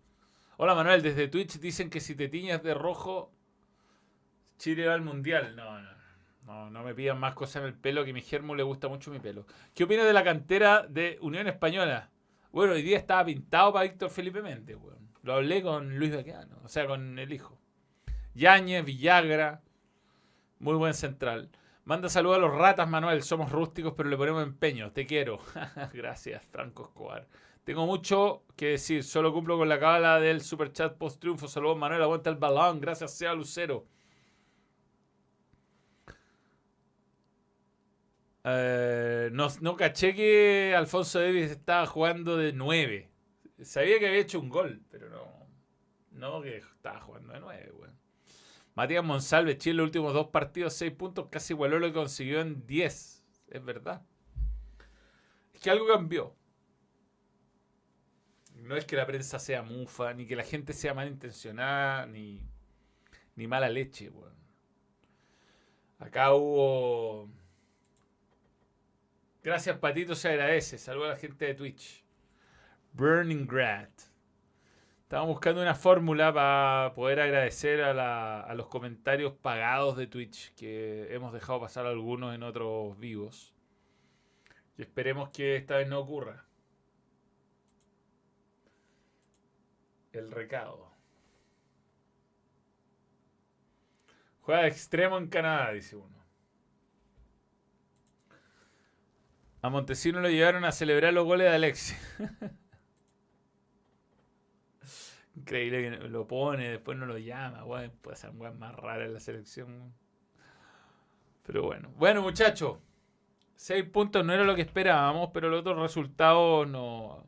Hola, Manuel. Desde Twitch dicen que si te tiñas de rojo Chile va al mundial. No, no, no, no me pidan más cosas en el pelo, que mi germo le gusta mucho mi pelo. ¿Qué opinas de la cantera de Unión Española? Bueno, hoy día estaba pintado para Víctor Felipe Méndez, weón. Lo hablé con Luis Bequeano, o sea, con el hijo. Yañez, Villagra, muy buen central. Manda saludos a los ratas, Manuel. Somos rústicos, pero le ponemos empeño. Te quiero. [laughs] Gracias, Franco Escobar. Tengo mucho que decir. Solo cumplo con la cábala del superchat post triunfo. Saludos, Manuel. Aguanta el balón. Gracias, sea Lucero. Eh, no, caché que Alfonso Davis estaba jugando de 9. Sabía que había hecho un gol, pero no. No que estaba jugando de 9, Matías Monsalve, Chile, los últimos dos partidos, 6 puntos, casi igualó lo que consiguió en 10. Es verdad. Es que algo cambió. No es que la prensa sea mufa, ni que la gente sea malintencionada, ni, ni mala leche, Acá hubo Gracias, Patito, se agradece. Saludos a la gente de Twitch. Burning Grad. Estamos buscando una fórmula para poder agradecer a, los comentarios pagados de Twitch, que hemos dejado pasar algunos en otros vivos. Y esperemos que esta vez no ocurra. El recado. Juega de extremo en Canadá, dice uno. A Montesino lo llevaron a celebrar los goles de Alexis. [laughs] Increíble que lo pone, después no lo llama. Bueno, puede ser más rara en la selección. Pero bueno. Bueno, muchachos. Seis puntos no era lo que esperábamos, pero los otros resultados no.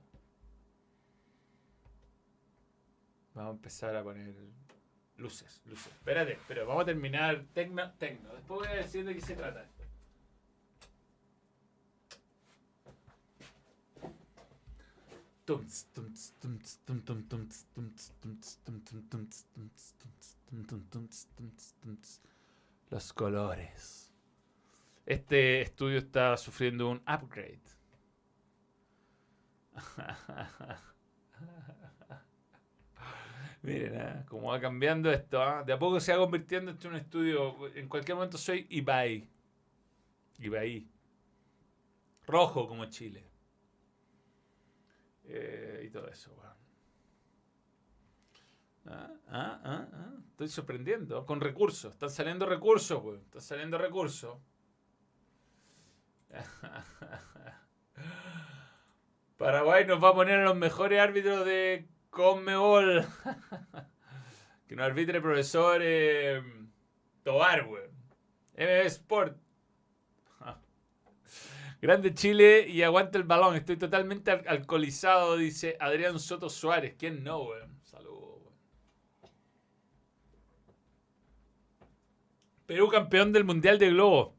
Vamos a empezar a poner luces, luces. Espérate, pero vamos a terminar tecno, tecno. Después voy a decir de qué se trata. Los colores. Este estudio está sufriendo un upgrade. [laughs] Miren, ¿eh? como va cambiando esto. ¿ah? De a poco se va convirtiendo en un estudio. En cualquier momento soy Ibai. Ibai. Rojo como Chile. Eh, y todo eso. Ah, ah, ah, ah. Estoy sorprendiendo. Con recursos. Están saliendo recursos, weón. Están saliendo recursos. [laughs] Paraguay nos va a poner a los mejores árbitros de Conmebol. [laughs] que nos arbitre profesor eh, Tobar, weón. MB Sport. Grande Chile y aguanta el balón. Estoy totalmente alcoholizado, dice Adrián Soto Suárez. ¿Quién no, weón? Saludos. Perú campeón del Mundial de Globo.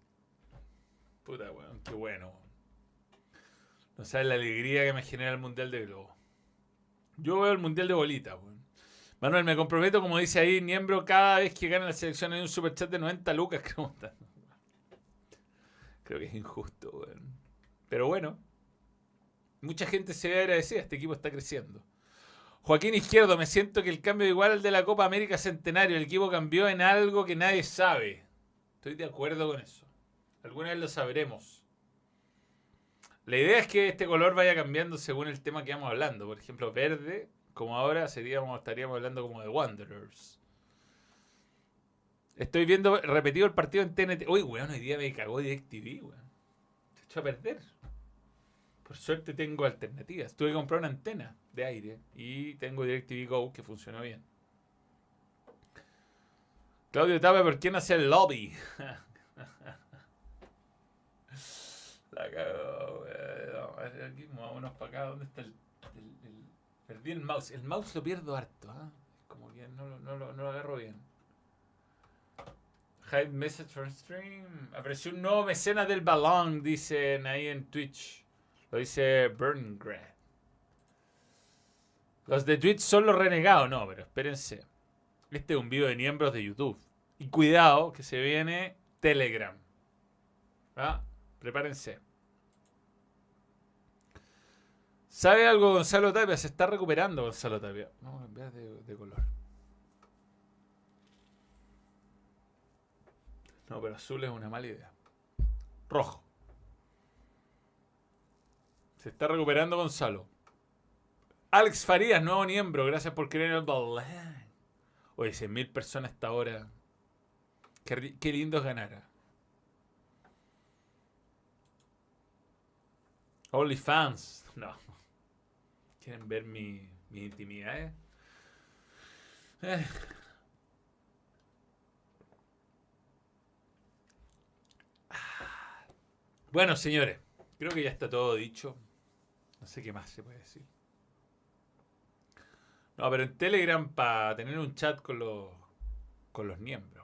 Puta, weón, qué bueno. No sabes la alegría que me genera el Mundial de Globo. Yo veo el Mundial de Bolita, weón. Manuel, me comprometo, como dice ahí, miembro, cada vez que gane la selección hay un superchat de 90 lucas. [laughs] Creo que es injusto, weón. Pero bueno, mucha gente se ve agradecida. Este equipo está creciendo. Joaquín Izquierdo, me siento que el cambio igual al de la Copa América Centenario. El equipo cambió en algo que nadie sabe. Estoy de acuerdo con eso. Alguna vez lo sabremos. La idea es que este color vaya cambiando según el tema que vamos hablando. Por ejemplo, verde, como ahora estaríamos hablando como de Wanderers. Estoy viendo repetido el partido en TNT. Uy, weón, hoy día me cagó DirecTV, weón. Se echó a perder. Por suerte tengo alternativas. Tuve que comprar una antena de aire y tengo DirecTV Go que funcionó bien. Claudio Tapa, ¿por qué no hace el lobby? [laughs] La cagó. Aquí, vámonos para acá. ¿Dónde está el, Perdí el mouse. El mouse lo pierdo harto, ¿ah? Como que no, no, no lo agarro bien. Hide message from stream. Apareció un nuevo mecenas del balón, dicen ahí en Twitch. Lo dice Burngrad. Los de Twitch son los renegados. No, pero espérense. Este es un video de miembros de YouTube. Y cuidado que se viene Telegram. ¿Ah? Prepárense. ¿Sabe algo Gonzalo Tapia? Se está recuperando Gonzalo Tapia. Vamos a cambiar de color. No, pero azul es una mala idea. Rojo. Se está recuperando Gonzalo. Alex Farías, nuevo miembro. Gracias por creer en el balón. Oye, 100.000 personas hasta ahora. Qué, lindo es ganar. OnlyFans. No. ¿Quieren ver mi, mi intimidad? Eh? eh. Bueno, señores, creo que ya está todo dicho. No sé qué más se puede decir. No, pero en Telegram para tener un chat con los, con los miembros.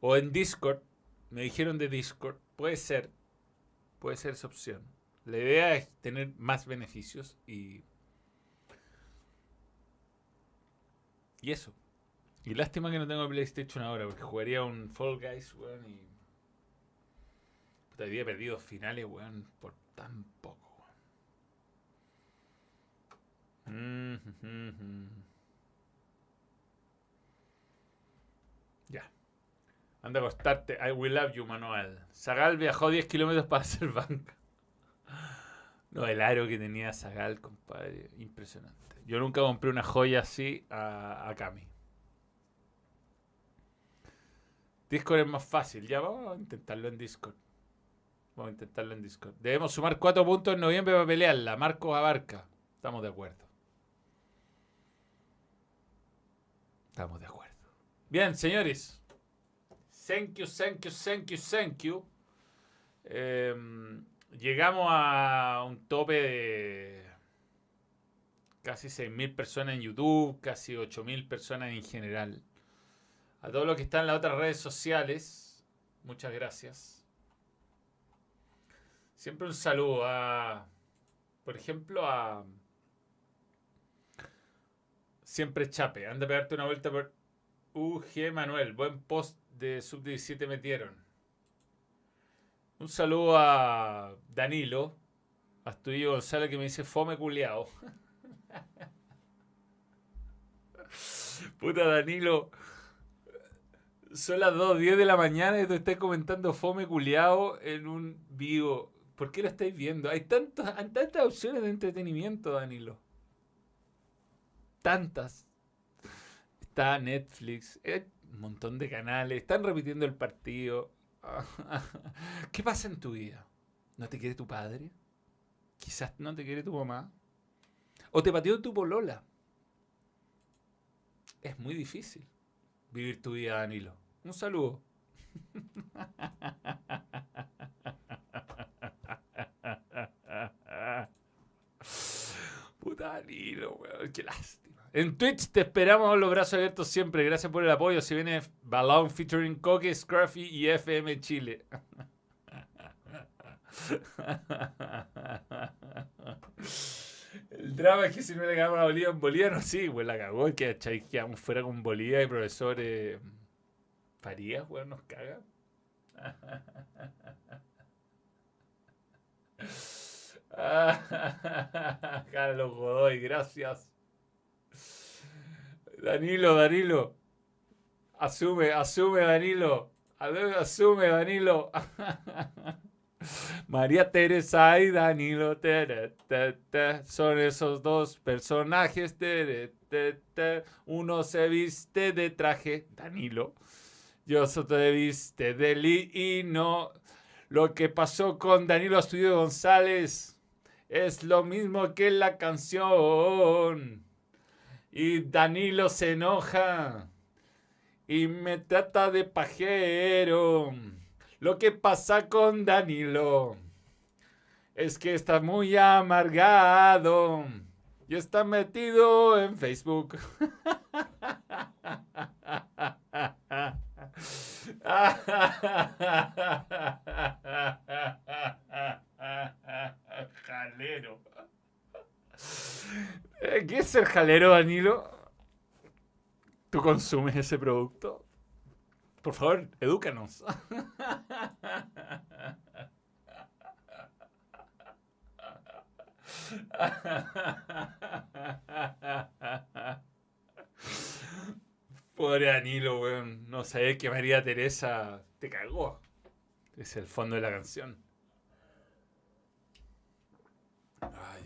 O en Discord. Me dijeron de Discord. Puede ser. Puede ser esa opción. La idea es tener más beneficios y. Y eso. Y lástima que no tengo PlayStation ahora, porque jugaría un Fall Guys, weón, y te había perdido finales, weón, por tan poco. Ya. Anda a acostarte. I will love you, Manuel. Zagal viajó 10 kilómetros para hacer banca. No, el aro que tenía Zagal, compadre. Impresionante. Yo nunca compré una joya así a, a Cami. Discord es más fácil. Ya vamos a intentarlo en Discord. Vamos a intentarlo en Discord. Debemos sumar cuatro puntos en noviembre para pelearla. Marcos Abarca. Estamos de acuerdo. Estamos de acuerdo. Bien, señores. Thank you, thank you, thank you, thank you. Em, llegamos a un tope de casi 6.000 personas en YouTube, casi 8.000 personas en general. A todos los que están en las otras redes sociales, muchas gracias. Siempre un saludo a, por ejemplo, a Siempre Chape. Anda a pegarte una vuelta por UG Manuel. Buen post de Sub-17 metieron. Un saludo a Danilo, a Astudillo González que me dice fome culiao. [laughs] Puta Danilo. Son las 2.10 de la mañana y tú estás comentando fome culiao en un vivo. ¿Por qué lo estáis viendo? Hay tantas, tantas opciones de entretenimiento, Danilo. Tantas. está Netflix, hay un montón de canales, están repitiendo el partido. [laughs] ¿Qué pasa en tu vida? ¿No te quiere tu padre? Quizás no te quiere tu mamá. ¿O te pateó tu polola? Es muy difícil vivir tu vida, Danilo. Un saludo. [laughs] Puta Danilo, weón, qué lástima. En Twitch te esperamos los brazos abiertos siempre. Gracias por el apoyo. Si viene Balloon featuring Coque, Scruffy y FM Chile. El drama es que si no le cagamos a Bolivia en Bolivia, no, sí, pues la cagó. Que quedamos fuera con Bolivia y profesor eh, Farías, weón, nos caga. [laughs] Carlos Godoy, gracias. Danilo, Danilo. Asume, asume, Danilo. Asume, Danilo. [laughs] María Teresa y Danilo son esos dos personajes. Uno se viste de traje, Danilo. Y otro se viste de lino. Lo que pasó con Danilo Estudio González es lo mismo que la canción. Y Danilo se enoja y me trata de pajero. Lo que pasa con Danilo es que está muy amargado y está metido en Facebook. [laughs] jalero. ¿Qué es ser jalero, Danilo? ¿Tú consumes ese producto? Por favor, edúcanos. Pobre Danilo, weón. No sabés que María Teresa te cagó. Es el fondo de la canción. Ay.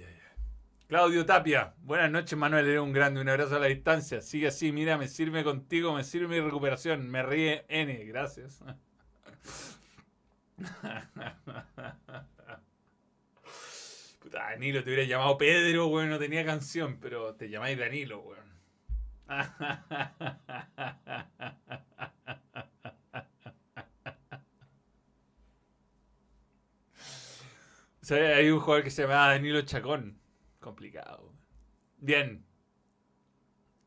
Claudio Tapia, buenas noches Manuel, eres un grande, un abrazo a la distancia. Sigue así, mira, me sirve contigo, me sirve mi recuperación. Me ríe N, gracias. [laughs] Puta, Danilo, te hubiera llamado Pedro, weón, no tenía canción, pero te llamáis Danilo, weón. [laughs] O sea, hay un jugador que se llama Danilo Chacón. Complicado. Bien.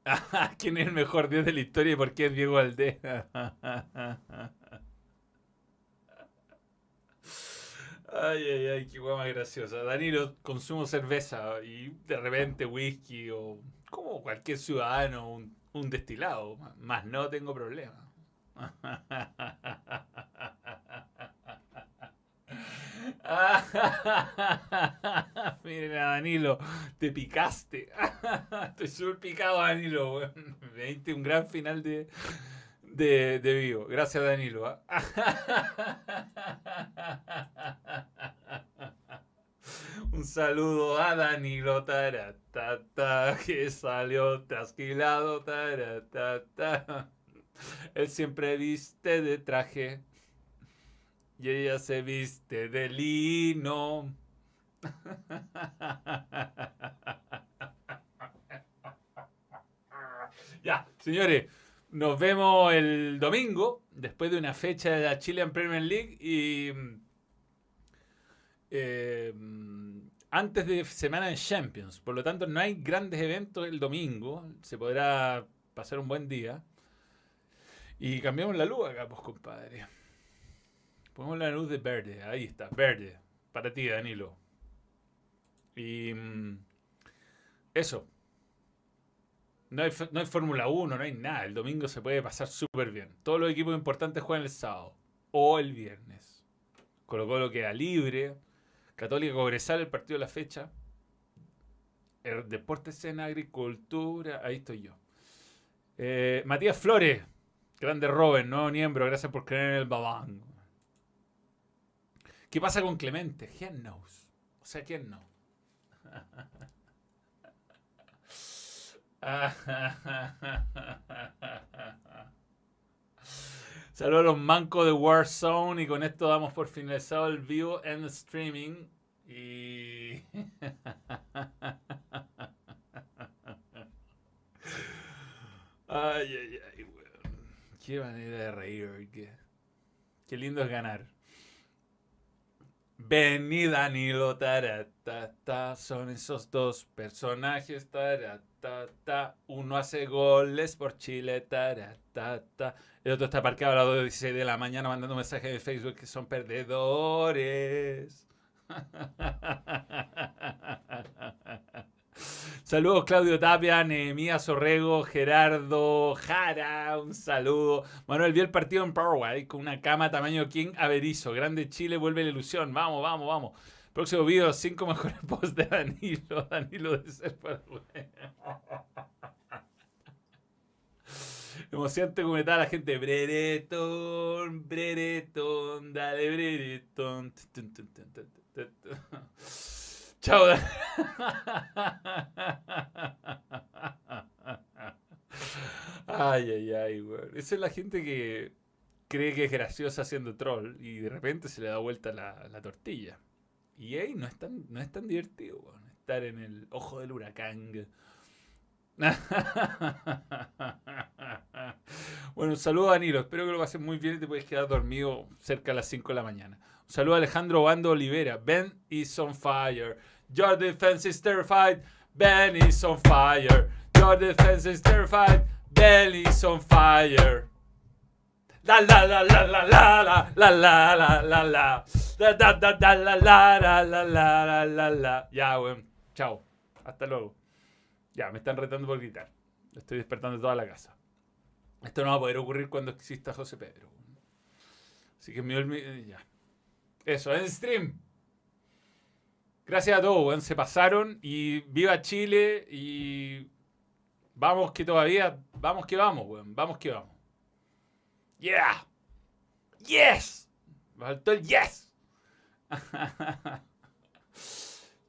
[laughs] ¿Quién es el mejor 10 de la historia y por qué es Diego Aldea? [laughs] Ay, ay, ay, qué guay más graciosa. Danilo, consumo cerveza y de repente whisky o como cualquier ciudadano, un, un destilado. Más no tengo problema. [laughs] [laughs] Miren a Danilo, te picaste. [laughs] Estoy súper Danilo. Me diste un gran final de, de, de vivo. Gracias, Danilo. ¿ah? [laughs] Un saludo a Danilo taratata, que salió trasquilado. Taratata. Él siempre viste de traje y ella se viste de lino. ya, señores, nos vemos el domingo, después de una fecha de la Chilean Premier League y eh, antes de semana de Champions. Por lo tanto, no hay grandes eventos el domingo. Se podrá pasar un buen día. Y cambiamos la luz acá, pues, compadre. Ponemos la luz de verde. Ahí está, verde. Para ti, Danilo. Y mm, eso. No hay, no hay Fórmula 1, no hay nada. El domingo se puede pasar súper bien. Todos los equipos importantes juegan el sábado o el viernes. Colocó lo queda libre. Católica Cobresal, el partido de la fecha. El deportes en agricultura. Ahí estoy yo. Eh, Matías Flores. Grande Robert, nuevo miembro. Gracias por creer en el balón. ¿Qué pasa con Clemente? ¿Quién knows? O sea, ¿quién no? [laughs] Saludos a los mancos de Warzone y con esto damos por finalizado el vivo en streaming. Y. [laughs] ay, ay, ay. Qué manera de reír, qué lindo es ganar. Ven Danilo, taratata, son esos dos personajes, taratata. Uno hace goles por Chile, taratata. El otro está parqueado a las 2.16 de la mañana mandando mensajes de Facebook que son perdedores. [laughs] Saludos Claudio Tapia, Nehemías Orrego, Gerardo Jara, un saludo. Manuel vio el partido en Paraguay con una cama tamaño King Averizo. Grande Chile, vuelve la ilusión. Vamos, vamos, vamos. Próximo video, cinco mejores [laughs] posts de Danilo. Danilo de ser Paraguay. Emocionante como está la gente. Brereton, Brereton, dale Brereton. Chao. [laughs] Ay, ay, ay, weón. Esa es la gente que cree que es graciosa haciendo troll y de repente se le da vuelta la, la tortilla. Y ahí no es tan, no es tan divertido, weón. Estar en el ojo del huracán. [laughs] bueno, un saludo a Danilo. Espero que lo pases muy bien y te puedes quedar dormido cerca de las 5 de la mañana. Un saludo a Alejandro Bando Olivera. Ben is on fire. Your defense is terrified. Ben is on fire. Your defense is terrified. Ben is on fire. La la la la la la la la la la la da da da da la la la la la la la ya weón chao hasta luego ya me están retando por gritar estoy despertando toda la casa esto no va a poder ocurrir cuando exista José Pedro así que me ya eso en stream gracias a todos weón se pasaron y viva Chile y vamos que todavía vamos que vamos weón vamos que vamos Yeah. Yes. Me faltó el yes. [laughs]